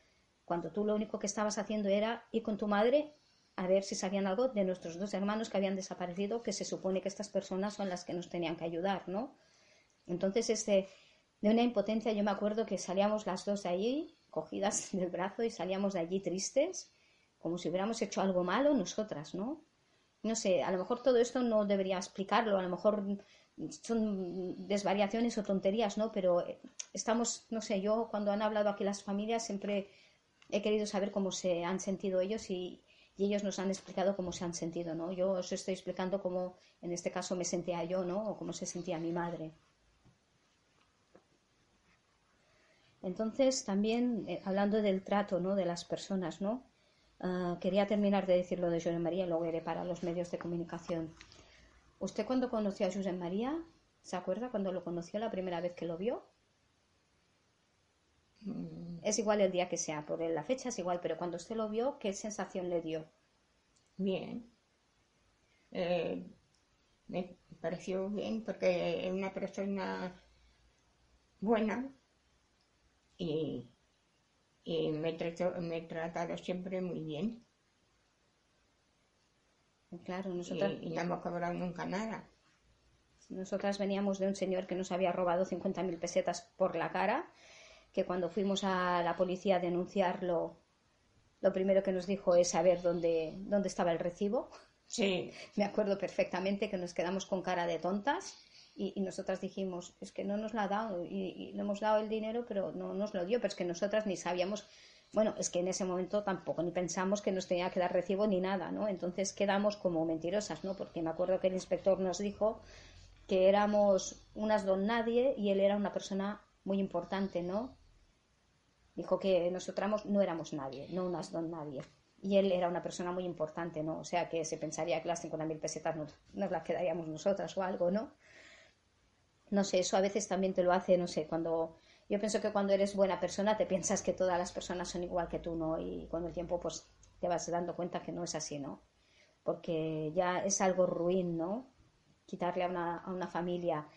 [SPEAKER 1] Cuando tú lo único que estabas haciendo era ir con tu madre a ver si sabían algo de nuestros dos hermanos que habían desaparecido, que se supone que estas personas son las que nos tenían que ayudar, ¿no? Entonces, este, de una impotencia, yo me acuerdo que salíamos las dos de allí, cogidas del brazo, y salíamos de allí tristes, como si hubiéramos hecho algo malo nosotras, ¿no? No sé, a lo mejor todo esto no debería explicarlo, a lo mejor son desvariaciones o tonterías, ¿no? Pero eh, estamos, no sé, yo cuando han hablado aquí las familias siempre he querido saber cómo se han sentido ellos y, ellos nos han explicado cómo se han sentido, ¿no? Yo os estoy explicando cómo en este caso me sentía yo, ¿no? O cómo se sentía mi madre. Entonces, también eh, hablando del trato, ¿no? De las personas, ¿no? Ah, quería terminar de decir lo de José María y para los medios de comunicación. ¿Usted cuando conoció a José María, se acuerda cuando lo conoció la primera vez que lo vio? Mm. Es igual el día que sea, por la fecha es igual, pero cuando usted lo vio, ¿qué sensación le dio?
[SPEAKER 2] Bien. Eh, me pareció bien porque es una persona buena y y me, me he tratado siempre muy bien.
[SPEAKER 1] Claro, nosotras...
[SPEAKER 2] Y, no hemos cobrado nunca nada.
[SPEAKER 1] Nosotras veníamos de un señor que nos había robado 50.000 pesetas por la cara, que cuando fuimos a la policía a denunciarlo, lo primero que nos dijo es saber dónde, dónde estaba el recibo.
[SPEAKER 2] Sí.
[SPEAKER 1] Me acuerdo perfectamente que nos quedamos con cara de tontas y, nosotras dijimos, es que no nos la ha dado y, le hemos dado el dinero, pero no nos lo dio, pero es que nosotras ni sabíamos, bueno, es que en ese momento tampoco ni pensamos que nos tenía que dar recibo ni nada, ¿no? Entonces quedamos como mentirosas, ¿no? Porque me acuerdo que el inspector nos dijo que éramos unas don nadie y él era una persona muy importante, ¿no? Dijo que nosotras no éramos nadie, no unas don nadie. Y él era una persona muy importante, ¿no? O sea que se pensaría que las 50.000 pesetas nos, nos las quedaríamos nosotras o algo, ¿no? no sé, eso a veces también te lo hace, no sé, cuando yo pienso que cuando eres buena persona te piensas que todas las personas son igual que tú, ¿no? Y con el tiempo pues te vas dando cuenta que no es así, ¿no? Porque ya es algo ruin, ¿no? Quitarle a una, a una familia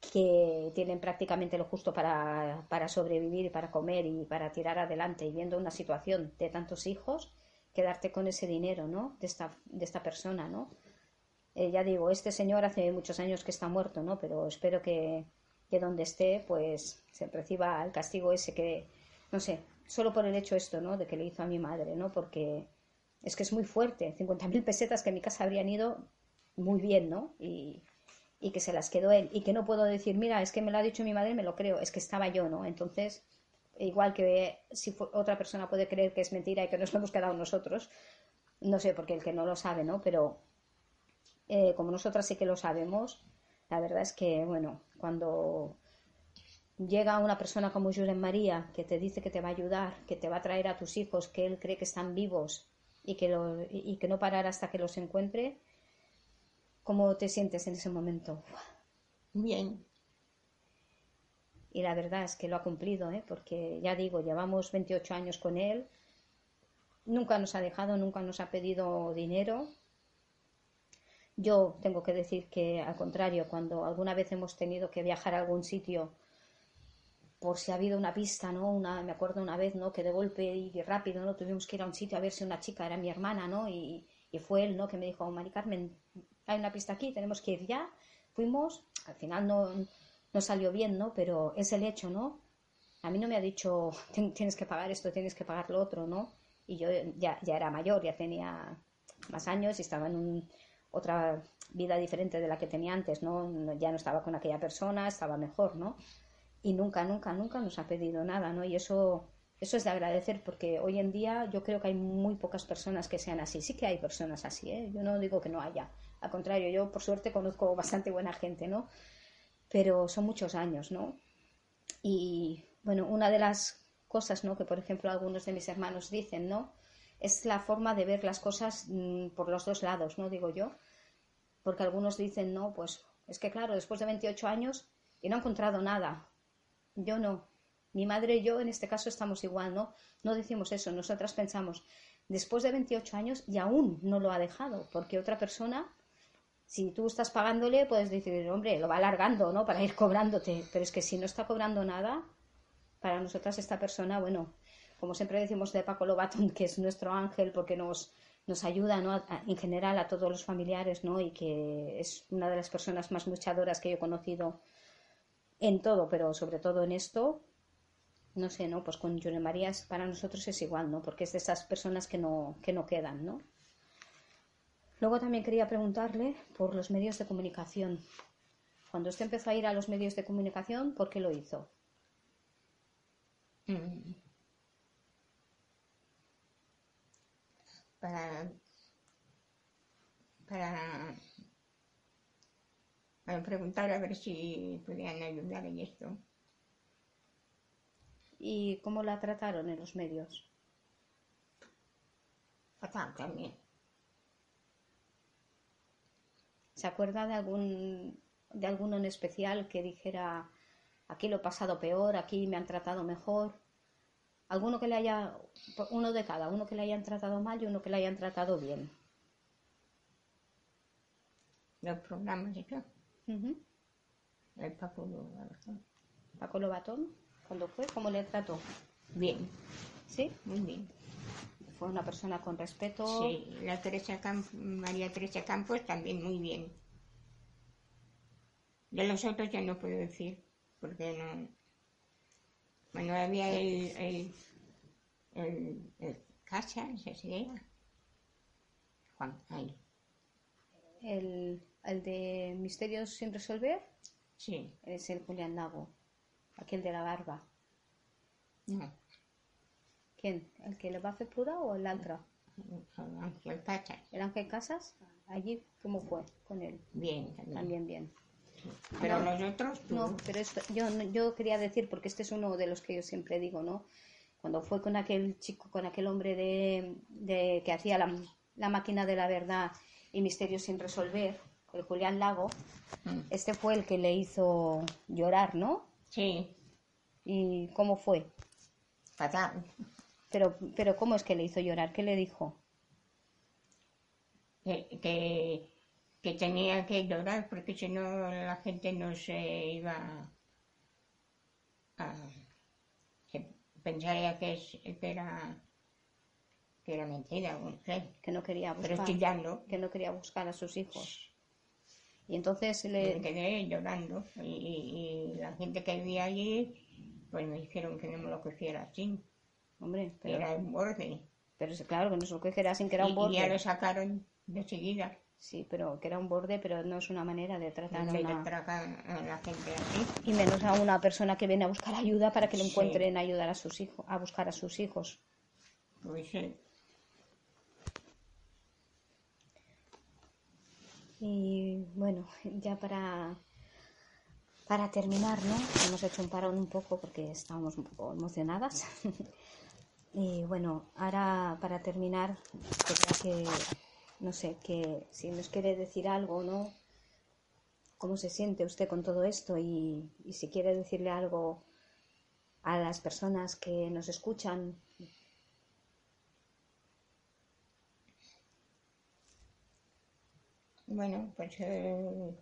[SPEAKER 1] que tienen prácticamente lo justo para, para sobrevivir y para comer y para tirar adelante y viendo una situación de tantos hijos, quedarte con ese dinero, ¿no? De esta, de esta persona, ¿no? Eh, ya digo, este señor hace muchos años que está muerto, ¿no? Pero espero que, que donde esté, pues se reciba el castigo ese que, no sé, solo por el hecho esto, ¿no? De que le hizo a mi madre, ¿no? Porque es que es muy fuerte. 50.000 pesetas que en mi casa habrían ido muy bien, ¿no? Y, y que se las quedó él. Y que no puedo decir, mira, es que me lo ha dicho mi madre, me lo creo. Es que estaba yo, ¿no? Entonces, igual que si otra persona puede creer que es mentira y que nos lo hemos quedado nosotros, no sé, porque el que no lo sabe, ¿no? Pero eh, como nosotras sí que lo sabemos, la verdad es que, bueno, cuando llega una persona como José María que te dice que te va a ayudar, que te va a traer a tus hijos, que él cree que están vivos y que, y que no parará hasta que los encuentre, ¿cómo te sientes en ese momento?
[SPEAKER 2] Bien.
[SPEAKER 1] Y la verdad es que lo ha cumplido, ¿eh? porque ya digo, llevamos 28 años con él, nunca nos ha dejado, nunca nos ha pedido dinero, Yo tengo que decir que, al contrario, cuando alguna vez hemos tenido que viajar a algún sitio por si ha habido una pista, ¿no? Una, me acuerdo una vez, ¿no? Que de golpe y rápido, ¿no? Tuvimos que ir a un sitio a ver si una chica era mi hermana, ¿no? Y, y fue él, ¿no? Que me dijo, Mari Carmen, hay una pista aquí, tenemos que ir ya. Fuimos, al final no, no salió bien, ¿no? Pero es el hecho, ¿no? A mí no me ha dicho, tienes que pagar esto, tienes que pagar lo otro, ¿no? Y yo ya, ya era mayor, ya tenía más años y estaba en otra vida diferente de la que tenía antes, ¿no? Ya no estaba con aquella persona, estaba mejor, ¿no? Y nunca, nunca, nunca nos ha pedido nada, ¿no? Y eso, eso es de agradecer porque hoy en día yo creo que hay muy pocas personas que sean así. Sí que hay personas así, ¿eh? Yo no digo que no haya. Al contrario, yo por suerte conozco bastante buena gente, ¿no? Pero son muchos años, ¿no? Y bueno, una de las cosas, ¿no? Que por ejemplo algunos de mis hermanos dicen, ¿no? Es la forma de ver las cosas mm, por los dos lados, ¿no? Digo yo. Porque algunos dicen, no, pues es que claro, después de 28 años y no he encontrado nada. Yo no. Mi madre y yo en este caso estamos igual, ¿no? No decimos eso, nosotras pensamos, después de 28 años y aún no lo ha dejado, porque otra persona si tú estás pagándole, puedes decir, hombre, lo va alargando, ¿no? Para ir cobrándote. Pero es que si no está cobrando nada, para nosotras esta persona, bueno, como siempre decimos de Paco Lobatón, que es nuestro ángel porque nos, nos ayuda, ¿no? en general a todos los familiares, ¿no? Y que es una de las personas más luchadoras que yo he conocido en todo, pero sobre todo en esto. No sé, ¿no? Pues con Yone Marías para nosotros es igual, ¿no? Porque es de esas personas que no, que no quedan, ¿no? Luego también quería preguntarle por los medios de comunicación. Cuando usted empezó a ir a los medios de comunicación, ¿por qué lo hizo?
[SPEAKER 2] Mm. Para, para, para preguntar a ver si podían ayudar en esto.
[SPEAKER 1] ¿Y cómo la trataron en los medios?
[SPEAKER 2] Fatal también.
[SPEAKER 1] ¿Se acuerda de algún de alguno en especial que dijera aquí lo he pasado peor, aquí me han tratado mejor? Alguno que le haya, uno de cada, uno que le hayan tratado mal y uno que le hayan tratado bien.
[SPEAKER 2] Los programas de qué? El Paco Lobatón.
[SPEAKER 1] Paco Lobatón, ¿cuándo fue? ¿Cómo le trató?
[SPEAKER 2] Bien.
[SPEAKER 1] ¿Sí?
[SPEAKER 2] Muy bien
[SPEAKER 1] fue una persona con respeto.
[SPEAKER 2] Sí, la Teresa María Teresa Campos también muy bien. De los otros ya no puedo decir, porque no. Bueno, había el, el, el, el Casa, ese sería. Juan, ahí.
[SPEAKER 1] El, el de Misterios sin resolver.
[SPEAKER 2] Sí.
[SPEAKER 1] Es el Julián Lago, aquel de la barba.
[SPEAKER 2] No.
[SPEAKER 1] ¿Quién? ¿El que le va a hacer pruda o el otro?
[SPEAKER 2] Ángel Casas.
[SPEAKER 1] ¿El Ángel Casas? ¿Allí cómo fue con él?
[SPEAKER 2] Bien,
[SPEAKER 1] también. bien.
[SPEAKER 2] Pero los otros,
[SPEAKER 1] No, pero esto, yo, yo quería decir, porque este es uno de los que yo siempre digo, ¿no? Cuando fue con aquel chico, con aquel hombre de, de que hacía la, la, máquina de la verdad y misterios sin resolver, el Julián Lago, mm. este fue el que le hizo llorar, ¿no?
[SPEAKER 2] Sí.
[SPEAKER 1] ¿Y cómo fue?
[SPEAKER 2] Fatal.
[SPEAKER 1] Pero, pero ¿cómo es que le hizo llorar? ¿Qué le dijo?
[SPEAKER 2] Que, que, tenía que llorar porque si no la gente no se iba a... pensaría que, es, que era que era mentira,
[SPEAKER 1] que no quería buscar, que no quería buscar a sus hijos. Y entonces le...
[SPEAKER 2] Me quedé llorando y, la gente que vivía allí, pues me dijeron que no me lo cogiera así.
[SPEAKER 1] Hombre,
[SPEAKER 2] pero... Era un borde.
[SPEAKER 1] Pero claro, que no se lo que sin que era un borde.
[SPEAKER 2] Y ya lo sacaron de seguida.
[SPEAKER 1] Sí, pero que era un borde, pero no es una manera de tratar
[SPEAKER 2] a,
[SPEAKER 1] una...
[SPEAKER 2] a la gente así.
[SPEAKER 1] Y menos a una persona que viene a buscar ayuda para que le encuentren ayudar a sus hijos, a buscar a sus hijos.
[SPEAKER 2] Pues sí.
[SPEAKER 1] Y bueno, ya para, para terminar, ¿no? Hemos hecho un parón un poco porque estábamos un poco emocionadas. Y bueno, ahora para terminar, que, no sé, que si nos quiere decir algo, ¿no? ¿Cómo se siente usted con todo esto? Y, y si quiere decirle algo a las personas que nos escuchan.
[SPEAKER 2] bueno, pues, eh,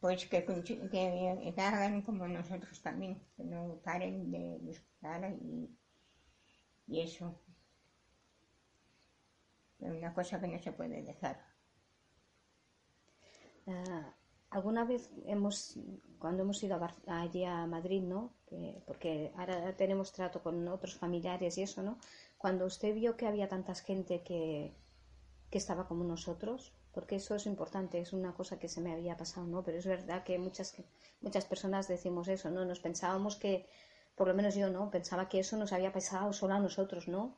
[SPEAKER 2] pues que, que, hagan como nosotros también, que no paren de buscar y, eso. Es una cosa que no se puede dejar.
[SPEAKER 1] Ah, alguna vez hemos, cuando hemos ido allí a Madrid, ¿no? porque ahora tenemos trato con otros familiares y eso, ¿no? Cuando usted vio que había tanta gente que, que estaba como nosotros, porque eso es importante, es una cosa que se me había pasado, ¿no? Pero es verdad que muchas, muchas personas decimos eso, ¿no? Nos pensábamos que, por lo menos yo, ¿no? Pensaba que eso nos había pasado solo a nosotros, ¿no?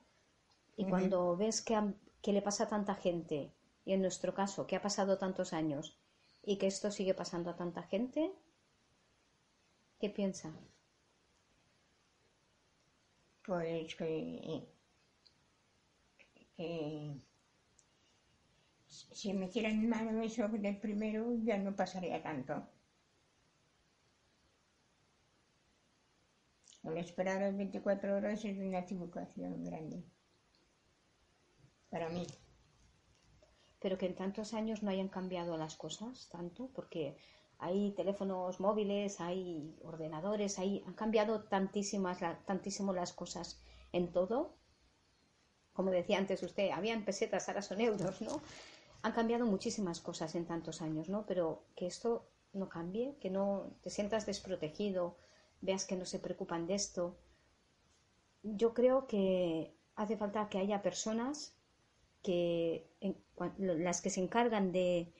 [SPEAKER 1] Y cuando ves que, que le pasa a tanta gente, y en nuestro caso, que ha pasado tantos años, y que esto sigue pasando a tanta gente, ¿qué piensa?
[SPEAKER 2] Pues que, que si me hicieran mano eso del primero ya no pasaría tanto. El esperar 24 horas es una equivocación grande para mí
[SPEAKER 1] pero que en tantos años no hayan cambiado las cosas tanto, porque hay teléfonos móviles, hay ordenadores, hay, han cambiado tantísimas, tantísimo las cosas en todo. Como decía antes usted, habían pesetas, ahora son euros, ¿no? Han cambiado muchísimas cosas en tantos años, ¿no? Pero que esto no cambie, que no te sientas desprotegido, veas que no se preocupan de esto. Yo creo que hace falta que haya personas que las que se encargan de,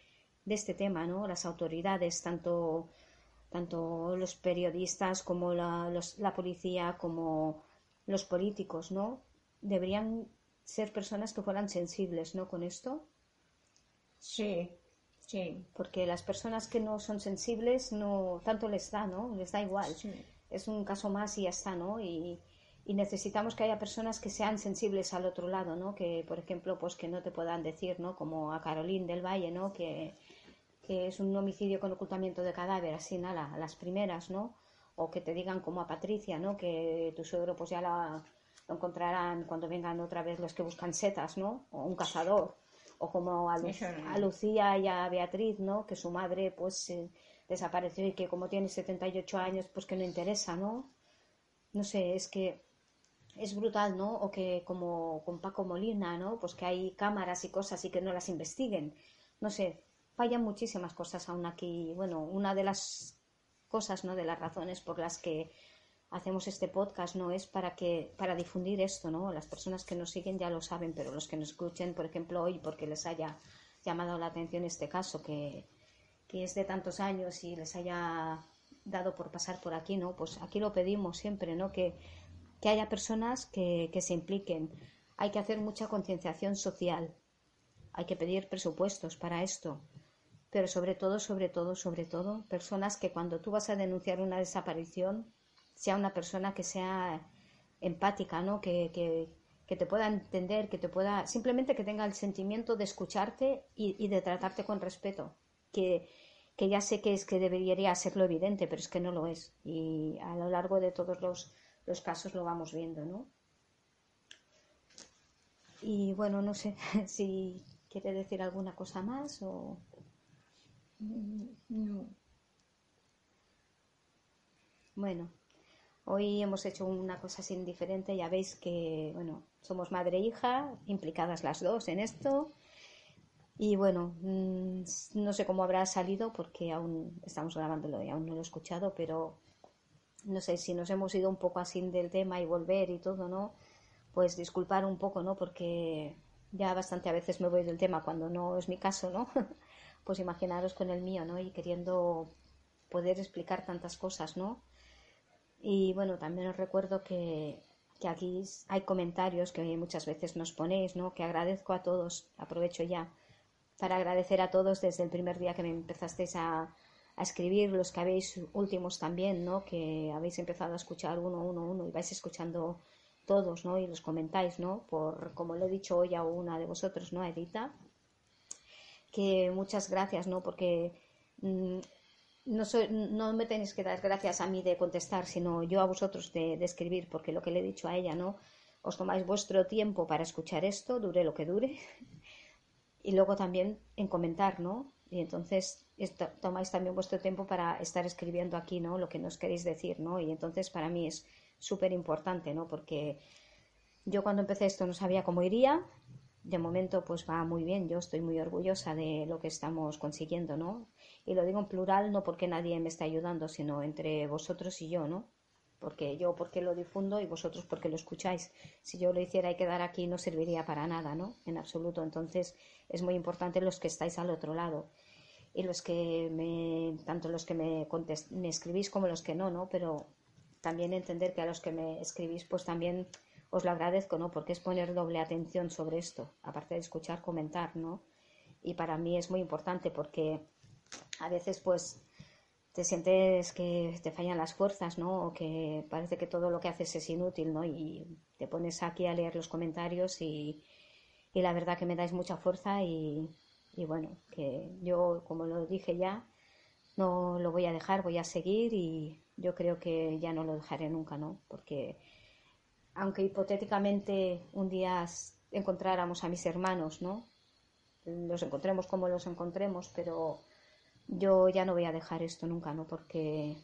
[SPEAKER 1] este tema, ¿no? Las autoridades, tanto, tanto los periodistas como la, la policía, como los políticos, ¿no? Deberían ser personas que fueran sensibles, ¿no? Con esto.
[SPEAKER 2] Sí, sí.
[SPEAKER 1] Porque las personas que no son sensibles, no tanto les da, ¿no? Les da igual. Es un caso más y ya está, ¿no? Y, y necesitamos que haya personas que sean sensibles al otro lado, ¿no? Que, por ejemplo, pues que no te puedan decir, ¿no? Como a Carolín del Valle, ¿no? Que, es un homicidio con ocultamiento de cadáver, así, nada, a las primeras, ¿no? O que te digan como a Patricia, ¿no? Que tu suegro pues ya la, lo encontrarán cuando vengan otra vez los que buscan setas, ¿no? O un cazador. O como a, a Lucía y a Beatriz, ¿no? Que su madre pues desapareció y que como tiene 78 años pues que no interesa, ¿no? No sé, es que es brutal, ¿no? O que como con Paco Molina, ¿no? Pues que hay cámaras y cosas y que no las investiguen. No sé, fallan muchísimas cosas aún aquí. Bueno, una de las cosas, ¿no? De las razones por las que hacemos este podcast, ¿no? Es para que, para difundir esto, ¿no? Las personas que nos siguen ya lo saben, pero los que nos escuchen, por ejemplo, hoy, porque les haya llamado la atención este caso, que, que es de tantos años y les haya dado por pasar por aquí, ¿no? Pues aquí lo pedimos siempre, ¿no? Que que haya personas que, se impliquen. Hay que hacer mucha concienciación social. Hay que pedir presupuestos para esto. Pero sobre todo, sobre todo, sobre todo, personas que cuando tú vas a denunciar una desaparición, sea una persona que sea empática, ¿no? Que, que, te pueda entender, que te pueda, simplemente que tenga el sentimiento de escucharte y, de tratarte con respeto. Que, que ya sé que es que debería ser lo evidente, pero es que no lo es. Y a lo largo de todos los los casos lo vamos viendo, ¿no? Y bueno, no sé si quiere decir alguna cosa más o... No. Bueno, hoy hemos hecho una cosa así diferente. Ya veis que, bueno, somos madre e hija, implicadas las dos en esto. Y bueno, mm, no sé cómo habrá salido porque aún estamos grabándolo y aún no lo he escuchado, pero no sé si nos hemos ido un poco así del tema y volver y todo, ¿no? Pues disculpar un poco, ¿no? Porque ya bastante a veces me voy del tema cuando no es mi caso, ¿no? pues imaginaros con el mío, ¿no? Y queriendo poder explicar tantas cosas, ¿no? Y bueno, también os recuerdo que, que aquí hay comentarios que muchas veces nos ponéis, ¿no? Que agradezco a todos, aprovecho ya para agradecer a todos desde el primer día que me empezasteis a, a escribir los que habéis últimos también, ¿no? Que habéis empezado a escuchar uno, uno, uno y vais escuchando todos, ¿no? Y los comentáis, ¿no? Por, como le he dicho hoy a una de vosotros, ¿no? Edita, que muchas gracias, ¿no? Porque mm, no, no me tenéis que dar gracias a mí de contestar, sino yo a vosotros de, de, escribir, porque lo que le he dicho a ella, ¿no? Os tomáis vuestro tiempo para escuchar esto, dure lo que dure, y luego también en comentar, ¿no? Y entonces tomáis también vuestro tiempo para estar escribiendo aquí, ¿no? Lo que nos queréis decir, ¿no? Y entonces para mí es súper importante, ¿no? Porque yo cuando empecé esto no sabía cómo iría. De momento pues va muy bien, yo estoy muy orgullosa de lo que estamos consiguiendo, ¿no? Y lo digo en plural no porque nadie me está ayudando, sino entre vosotros y yo, ¿no? Porque yo porque lo difundo y vosotros porque lo escucháis. Si yo lo hiciera y quedara aquí no serviría para nada, ¿no? En absoluto. Entonces es muy importante los que estáis al otro lado y los que me, tanto los que me, me escribís como los que no, ¿no? Pero también entender que a los que me escribís pues también os lo agradezco, ¿no? Porque es poner doble atención sobre esto, aparte de escuchar, comentar, ¿no? Y para mí es muy importante porque a veces pues te sientes que te fallan las fuerzas, ¿no? O que parece que todo lo que haces es inútil, ¿no? Y te pones aquí a leer los comentarios y, y la verdad que me dais mucha fuerza y, y bueno, que yo, como lo dije ya, no lo voy a dejar, voy a seguir y yo creo que ya no lo dejaré nunca, ¿no? Porque aunque hipotéticamente un día encontráramos a mis hermanos, ¿no? Los encontremos como los encontremos, pero yo ya no voy a dejar esto nunca, ¿no? Porque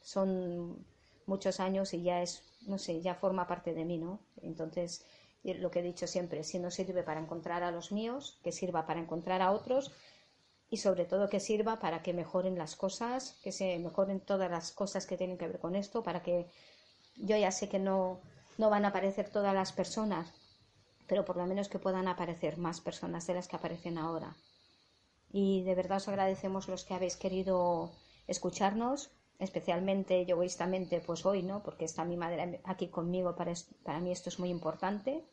[SPEAKER 1] son muchos años y ya es, no sé, ya forma parte de mí, ¿no? Entonces, lo que he dicho siempre, si no sirve para encontrar a los míos, que sirva para encontrar a otros y sobre todo que sirva para que mejoren las cosas, que se mejoren todas las cosas que tienen que ver con esto, para que yo ya sé que no, no van a aparecer todas las personas, pero por lo menos que puedan aparecer más personas de las que aparecen ahora. Y de verdad os agradecemos los que habéis querido escucharnos, especialmente yo egoístamente pues hoy, ¿no? Porque está mi madre aquí conmigo, para, para mí esto es muy importante.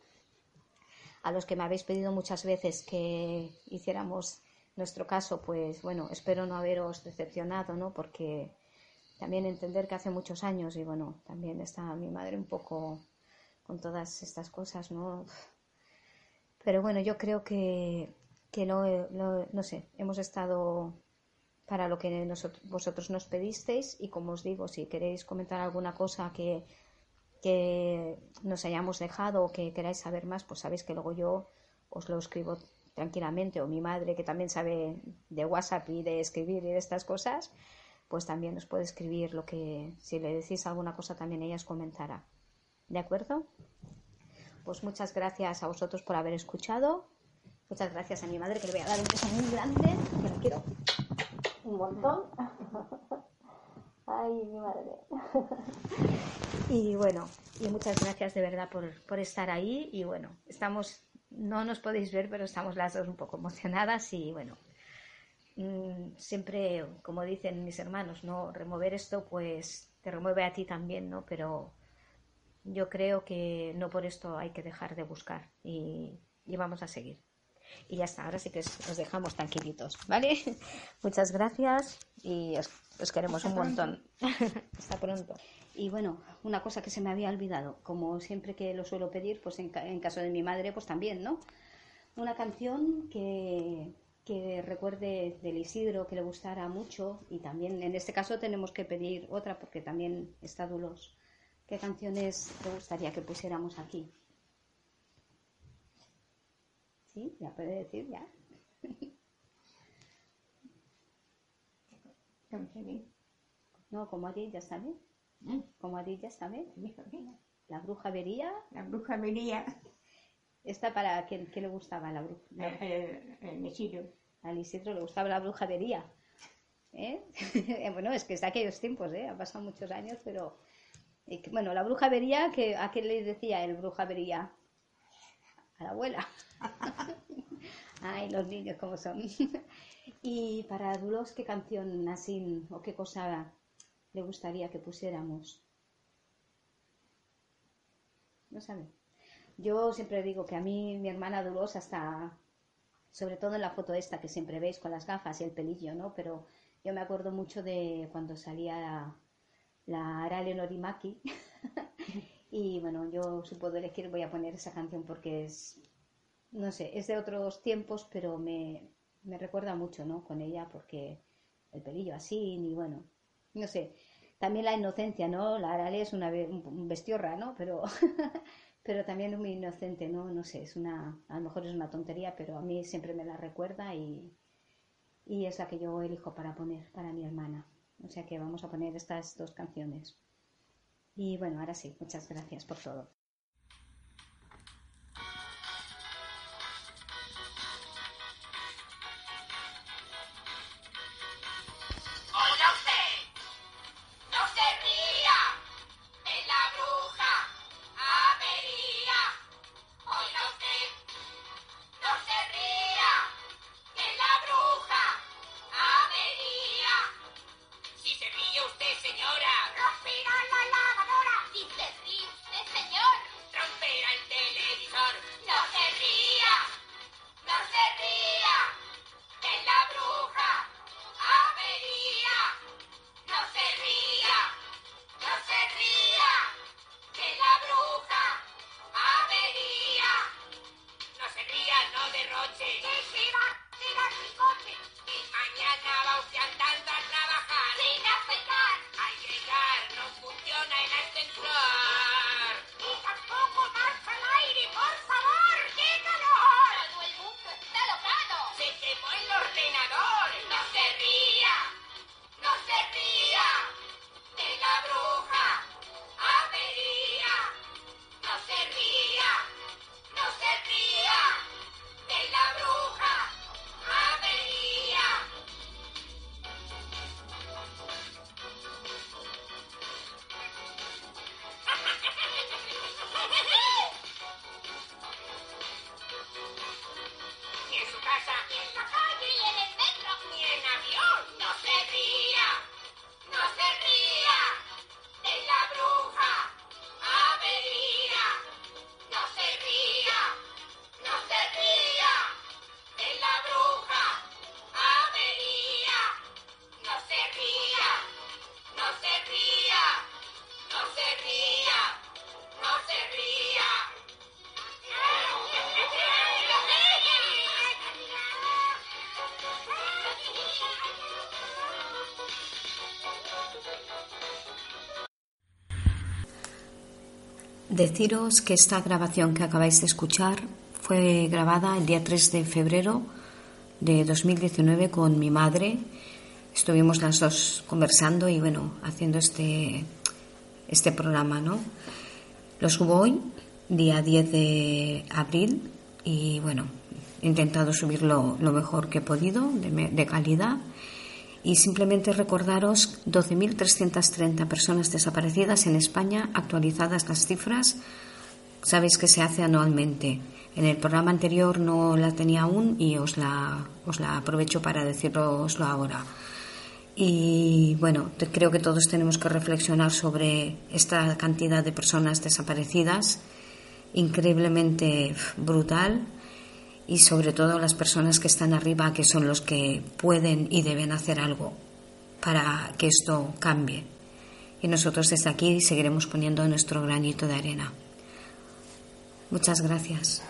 [SPEAKER 1] A los que me habéis pedido muchas veces que hiciéramos nuestro caso, pues bueno, espero no haberos decepcionado, ¿no? Porque también entender que hace muchos años y bueno, también está mi madre un poco con todas estas cosas, ¿no? Pero bueno, yo creo que, que no, no sé, hemos estado para lo que vosotros nos pedisteis y como os digo, si queréis comentar alguna cosa que, que nos hayamos dejado o que queráis saber más, pues sabéis que luego yo os lo escribo tranquilamente o mi madre que también sabe de WhatsApp y de escribir y de estas cosas, pues también os puede escribir lo que si le decís alguna cosa también ella os comentará. ¿De acuerdo? Pues muchas gracias a vosotros por haber escuchado. Muchas gracias a mi madre, que le voy a dar un beso muy grande, que la quiero un montón. Ay, mi madre. y bueno, y muchas gracias de verdad por, por estar ahí. Y bueno, estamos, no nos podéis ver, pero estamos las dos un poco emocionadas y bueno, mm, siempre, como dicen mis hermanos, no remover esto, pues te remueve a ti también, ¿no? Pero yo creo que no por esto hay que dejar de buscar y, vamos a seguir. Y ya está, ahora sí que os dejamos tranquilitos, ¿vale? Muchas gracias y os, queremos un montón. Hasta pronto.
[SPEAKER 3] Y bueno, una cosa que se me había olvidado, como siempre que lo suelo pedir, pues en, en caso de mi madre, pues también, ¿no? Una canción que, que recuerde del Isidro, que le gustara mucho, y también en este caso tenemos que pedir otra porque también está Dulos. ¿Qué canciones te gustaría que pusiéramos aquí? ¿Sí? ¿Ya puede decir ya? No, como a ti ya bien. ¿Eh? Como a ti ya bien. La bruja vería.
[SPEAKER 2] La bruja vería.
[SPEAKER 3] ¿Esta para quién, le gustaba la bruja?
[SPEAKER 2] El, Isidro.
[SPEAKER 3] Al Isidro le gustaba la bruja vería. ¿Eh? bueno, es que está aquellos tiempos, ¿eh? Ha pasado muchos años, pero bueno, la bruja vería, que, ¿a qué le decía el bruja vería? A la abuela. Ay, los niños como son. y para Dulos, ¿qué canción así o qué cosa le gustaría que pusiéramos? No sabe. Yo siempre digo que a mí, mi hermana Dulos, hasta, sobre todo en la foto esta que siempre veis con las gafas y el pelillo, ¿no? Pero yo me acuerdo mucho de cuando salía la hará Leonorimaki. y bueno, yo si puedo elegir voy a poner esa canción porque es, no sé, es de otros tiempos, pero me, me recuerda mucho, ¿no? Con ella porque el pelillo así, y bueno, no sé. También la inocencia, ¿no? La Arale es una un bestiorra, ¿no? Pero,
[SPEAKER 4] pero también muy inocente, ¿no? No sé, es una, a lo mejor es una tontería, pero a mí siempre me la recuerda y, y es la que yo elijo para poner para mi hermana. O sea que vamos a poner estas dos canciones. Y bueno, ahora sí, muchas gracias por todo. Deciros que esta grabación que acabáis de escuchar fue grabada el día 3 de febrero de 2019 con mi madre. Estuvimos las dos conversando y bueno, haciendo este, este programa, ¿no? Lo subo hoy, día 10 de abril, y bueno, he intentado subirlo lo mejor que he podido, de, de calidad y simplemente recordaros 12.330 personas desaparecidas en España, actualizadas las cifras. Sabéis que se hace anualmente. En el programa anterior no la tenía aún y os la, os la aprovecho para deciroslo ahora. Y bueno, creo que todos tenemos que reflexionar sobre esta cantidad de personas desaparecidas, increíblemente brutal y sobre todo las personas que están arriba, que son los que pueden y deben hacer algo para que esto cambie. Y nosotros desde aquí seguiremos poniendo nuestro granito de arena. Muchas gracias.